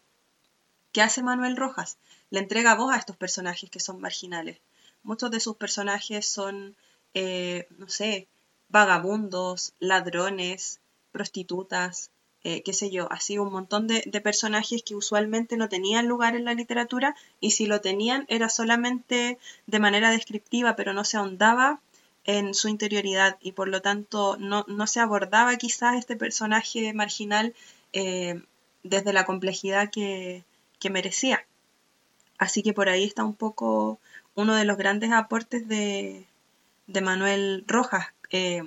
[SPEAKER 2] ¿Qué hace Manuel Rojas? Le entrega voz a estos personajes que son marginales. Muchos de sus personajes son, eh, no sé, vagabundos, ladrones, prostitutas, eh, qué sé yo, así un montón de, personajes que usualmente no tenían lugar en la literatura y si lo tenían era solamente de manera descriptiva, pero no se ahondaba en su interioridad y por lo tanto no, se abordaba quizás este personaje marginal eh, desde la complejidad que, merecía. Así que por ahí está un poco uno de los grandes aportes de, Manuel Rojas, eh,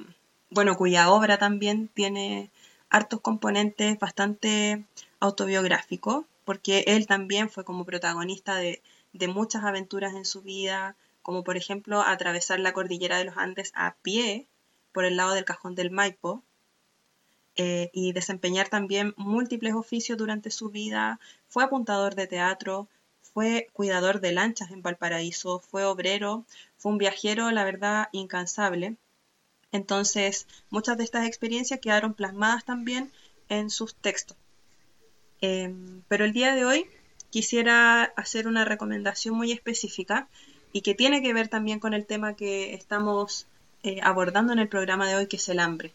[SPEAKER 2] bueno, cuya obra también tiene hartos componentes bastante autobiográficos, porque él también fue como protagonista de, muchas aventuras en su vida, como por ejemplo atravesar la cordillera de los Andes a pie por el lado del cajón del Maipo, eh, y desempeñar también múltiples oficios durante su vida. Fue apuntador de teatro, fue cuidador de lanchas en Valparaíso, fue obrero, fue un viajero, la verdad, incansable. Entonces, muchas de estas experiencias quedaron plasmadas también en sus textos. Em, pero el día de hoy quisiera hacer una recomendación muy específica y que tiene que ver también con el tema que estamos eh, abordando en el programa de hoy, que es el hambre.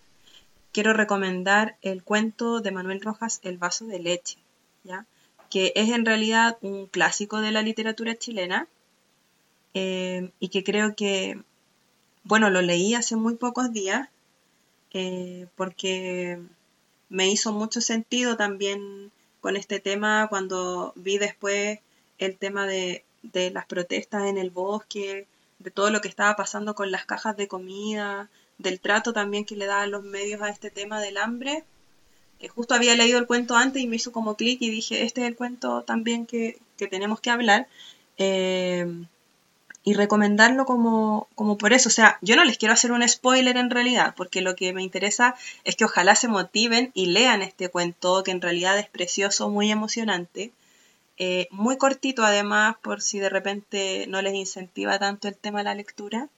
[SPEAKER 2] Quiero recomendar el cuento de Manuel Rojas, El vaso de leche, ¿ya? que es en realidad un clásico de la literatura chilena em, y que creo que bueno, lo leí hace muy pocos días eh, porque me hizo mucho sentido también con este tema cuando vi después el tema de, las protestas en el bosque, de todo lo que estaba pasando con las cajas de comida, del trato también que le daban los medios a este tema del hambre. Justo había leído el cuento antes y me hizo como clic y dije, este es el cuento también que, tenemos que hablar. Eh, y recomendarlo como, como por eso. O sea, yo no les quiero hacer un spoiler en realidad, porque lo que me interesa es que ojalá se motiven y lean este cuento, que en realidad es precioso, muy emocionante. Eh, muy cortito además, por si de repente no les incentiva tanto el tema de la lectura.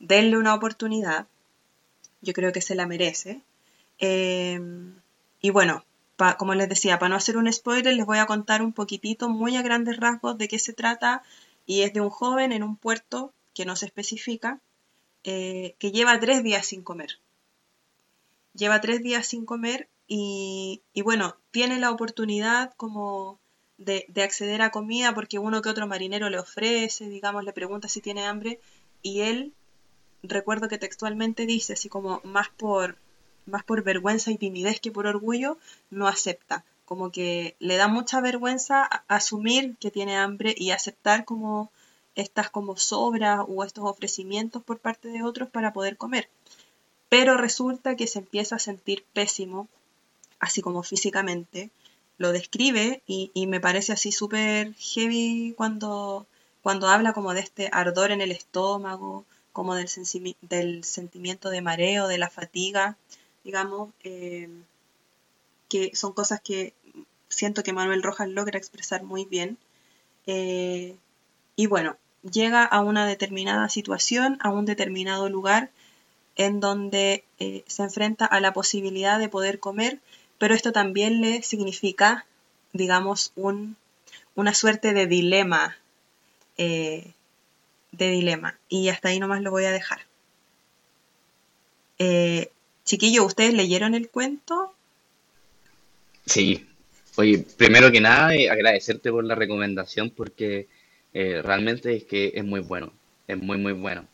[SPEAKER 2] Denle una oportunidad. Yo creo que se la merece. Eh, y bueno, como les decía, para no hacer un spoiler, les voy a contar un poquitito, muy a grandes rasgos, de qué se trata y es de un joven en un puerto que no se especifica, eh, que lleva tres días sin comer. Lleva tres días sin comer y, bueno, tiene la oportunidad como de, acceder a comida porque uno que otro marinero le ofrece, digamos, le pregunta si tiene hambre y él, recuerdo que textualmente dice, así como más por, más por vergüenza y timidez que por orgullo, no acepta como que le da mucha vergüenza asumir que tiene hambre y aceptar como estas como sobras o estos ofrecimientos por parte de otros para poder comer. Pero resulta que se empieza a sentir pésimo, así como físicamente. Lo describe y, me parece así súper heavy cuando, cuando habla como de este ardor en el estómago, como del, del sentimiento de mareo, de la fatiga, digamos. Eh, que son cosas que siento que Manuel Rojas logra expresar muy bien. Eh, y bueno, llega a una determinada situación, a un determinado lugar en donde eh, se enfrenta a la posibilidad de poder comer, pero esto también le significa, digamos, un, una suerte de dilema, eh, de dilema. Y hasta ahí nomás lo voy a dejar. Eh, chiquillo, ¿ustedes leyeron el cuento?
[SPEAKER 4] Sí. Oye, primero que nada, eh, agradecerte por la recomendación porque eh, realmente es que es muy bueno. Es muy, muy bueno.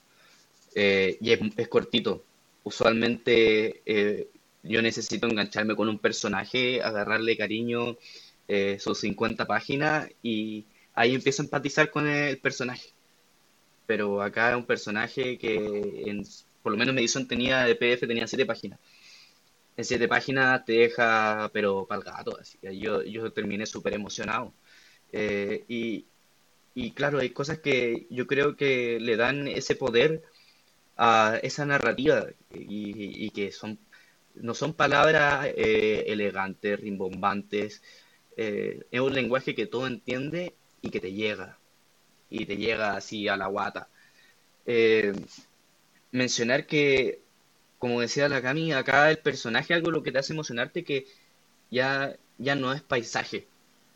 [SPEAKER 4] Eh, y es, cortito. Usualmente yo necesito engancharme con un personaje, agarrarle cariño, sus 50 páginas y ahí empiezo a empatizar con el personaje. Pero acá es un personaje que en, por lo menos mi edición tenía de PDF tenía 7 páginas. En 7 páginas te deja, pero para el gato, yo, yo terminé súper emocionado. Eh, y, y claro, hay cosas que yo creo que le dan ese poder a esa narrativa y, y que son, no son palabras eh, elegantes, rimbombantes, eh, es un lenguaje que todo entiende y que te llega, y te llega así a la guata. Eh, mencionar que, como decía la Cami, acá el personaje algo lo que te hace emocionarte que ya, ya no es paisaje,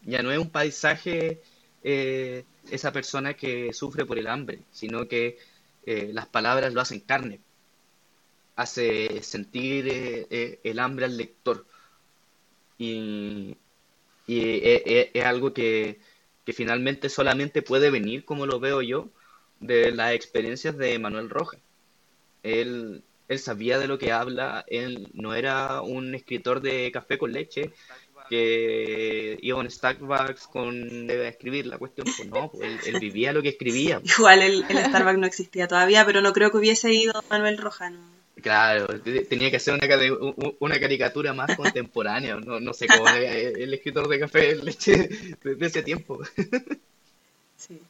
[SPEAKER 4] ya no es un paisaje eh, esa persona que sufre por el hambre, sino que eh, las palabras lo hacen carne, hace sentir eh, eh, el hambre al lector. Y, y e- e- es, algo que, que finalmente solamente puede venir, como lo veo yo, de las experiencias de Manuel Rojas. Él, él sabía de lo que habla, él no era un escritor de café con leche que iba a un Starbucks con debe escribir la cuestión, pues no, pues él, él vivía lo que escribía. <laughs>
[SPEAKER 2] Igual el, el Starbucks no existía todavía, pero no creo que hubiese ido Manuel Rojano.
[SPEAKER 4] Claro, te- tenía que hacer una, una caricatura más contemporánea, no, no sé cómo era el escritor de café con leche de de ese tiempo. <laughs>
[SPEAKER 2] Sí.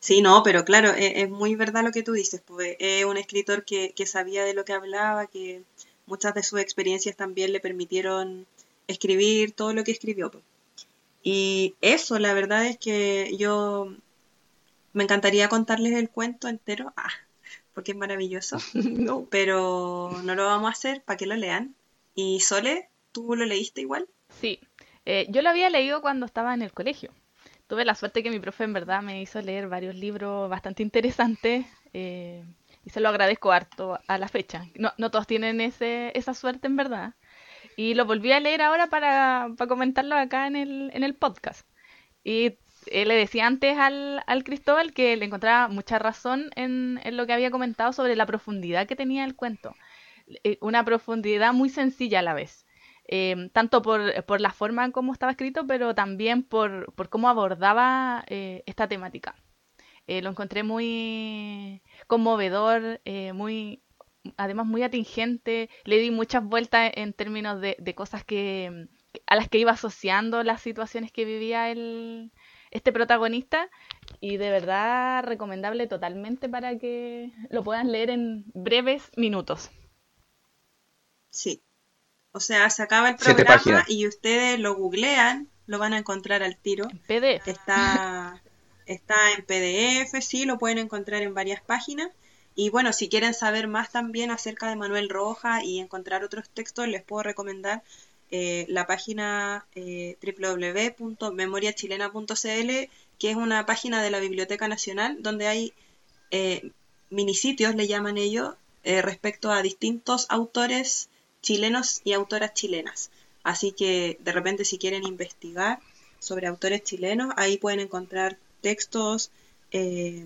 [SPEAKER 2] Sí, no, pero claro, e- es, muy verdad lo que tú dices, pues es un escritor que, que sabía de lo que hablaba, que muchas de sus experiencias también le permitieron escribir todo lo que escribió. pues. Y eso, la verdad es que yo me encantaría contarles el cuento entero, <laughs> ah, porque es maravilloso, <laughs>
[SPEAKER 4] No.
[SPEAKER 2] pero no lo vamos a hacer para que lo lean. Y Sole, ¿tú lo leíste igual?
[SPEAKER 3] Sí, eh, yo lo había leído cuando estaba en el colegio. Tuve la suerte que mi profe en verdad me hizo leer varios libros bastante interesantes eh, y se lo agradezco harto a la fecha. No, todos tienen ese, esa suerte en verdad. Y lo volví a leer ahora para, para comentarlo acá en el, en el podcast. Y eh, le decía antes al, al Cristóbal que le encontraba mucha razón en, en lo que había comentado sobre la profundidad que tenía el cuento. Eh, una profundidad muy sencilla a la vez eh, tanto por, por la forma en cómo estaba escrito, pero también por, por cómo abordaba eh, esta temática. Eh, lo encontré muy conmovedor, eh, muy, además muy atingente. Le di muchas vueltas en términos de, de cosas que, a las que iba asociando las situaciones que vivía el, este protagonista y de verdad recomendable totalmente para que lo puedan leer en breves minutos.
[SPEAKER 2] Sí. O sea, se acaba el programa y ustedes lo googlean, lo van a encontrar al tiro.
[SPEAKER 3] En PDF.
[SPEAKER 2] Está, está en PDF, sí, lo pueden encontrar en varias páginas. Y bueno, si quieren saber más también acerca de Manuel Roja y encontrar otros textos, les puedo recomendar eh, la página eh, www.memoriachilena.cl, que es una página de la Biblioteca Nacional donde hay eh, minisitios, le llaman ellos, eh, respecto a distintos autores chilenos y autoras chilenas. Así que de repente si quieren investigar sobre autores chilenos, ahí pueden encontrar textos, eh,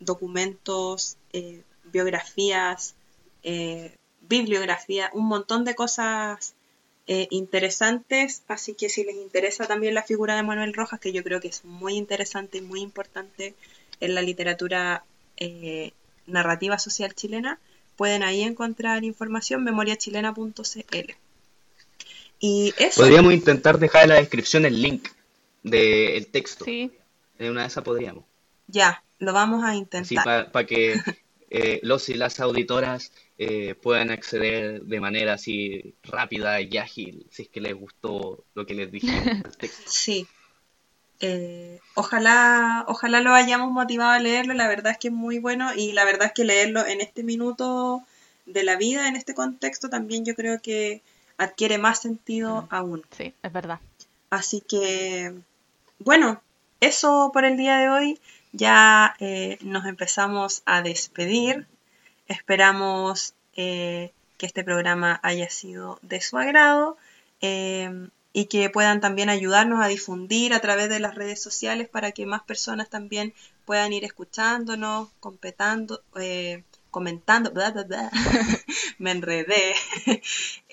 [SPEAKER 2] documentos, eh, biografías, eh, bibliografía, un montón de cosas interesantes. Así que si les interesa también la figura de Manuel Rojas, que yo creo que es muy interesante y muy importante en la literatura narrativa social chilena, pueden ahí encontrar información memoriachilena.cl. Y eso,
[SPEAKER 4] Podríamos intentar dejar en la descripción el link del texto.
[SPEAKER 3] Sí,
[SPEAKER 4] En una de esas podríamos.
[SPEAKER 2] ya, lo vamos a intentar.
[SPEAKER 4] para que <laughs> eh, los y las auditoras eh, puedan acceder de manera así rápida y ágil, si es que les gustó lo que les dije en el texto.
[SPEAKER 2] Sí. Eh, ojalá, ojalá lo hayamos motivado a leerlo, la verdad es que es muy bueno y la verdad es que leerlo en este minuto de la vida, en este contexto, también yo creo que adquiere más sentido aún.
[SPEAKER 3] sí, es verdad.
[SPEAKER 2] Así que, bueno, eso por el día de hoy. ya eh, nos empezamos a despedir. Esperamos eh, que este programa haya sido de su agrado y que puedan también ayudarnos a difundir a través de las redes sociales para que más personas también puedan ir escuchándonos, completando, eh, comentando, bla, bla, bla. <laughs> me enredé. <laughs>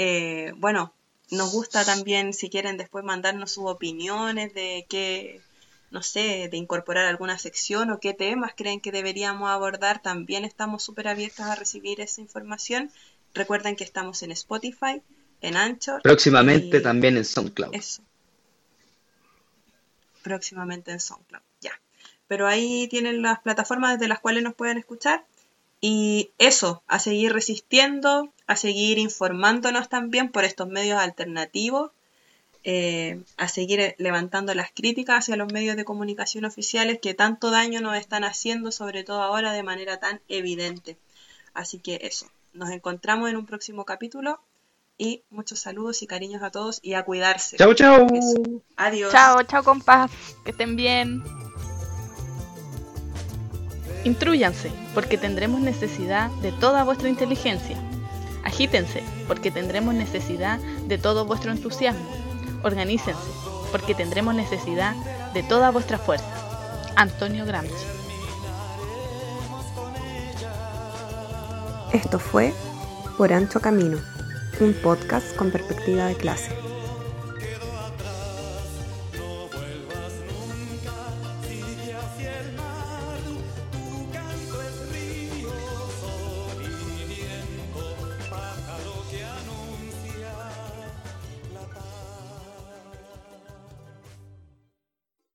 [SPEAKER 2] Eh, bueno, nos gusta también si quieren después mandarnos sus opiniones de qué, no sé, de incorporar alguna sección o qué temas creen que deberíamos abordar. También estamos súper abiertos a recibir esa información. Recuerden que estamos en Spotify, en Anchor.
[SPEAKER 4] Próximamente
[SPEAKER 2] y-
[SPEAKER 4] también en SoundCloud.
[SPEAKER 2] Eso. Próximamente en SoundCloud, ya. Pero ahí tienen las plataformas desde las cuales nos pueden escuchar. Y eso, a seguir resistiendo, a seguir informándonos también por estos medios alternativos, eh, a seguir levantando las críticas hacia los medios de comunicación oficiales que tanto daño nos están haciendo, sobre todo ahora de manera tan evidente. Así que eso, nos encontramos en un próximo capítulo y muchos saludos y cariños a todos y a cuidarse.
[SPEAKER 4] Chau, chau.
[SPEAKER 2] Eso. Adiós.
[SPEAKER 3] Chao, chao compas, que estén bien. Intrúyanse, porque tendremos necesidad de toda vuestra inteligencia. Agítense, porque tendremos necesidad de todo vuestro entusiasmo. Organícense, porque tendremos necesidad de toda vuestra fuerza. Antonio Gramsci.
[SPEAKER 2] Esto fue Por Ancho Camino, un podcast con perspectiva de clase.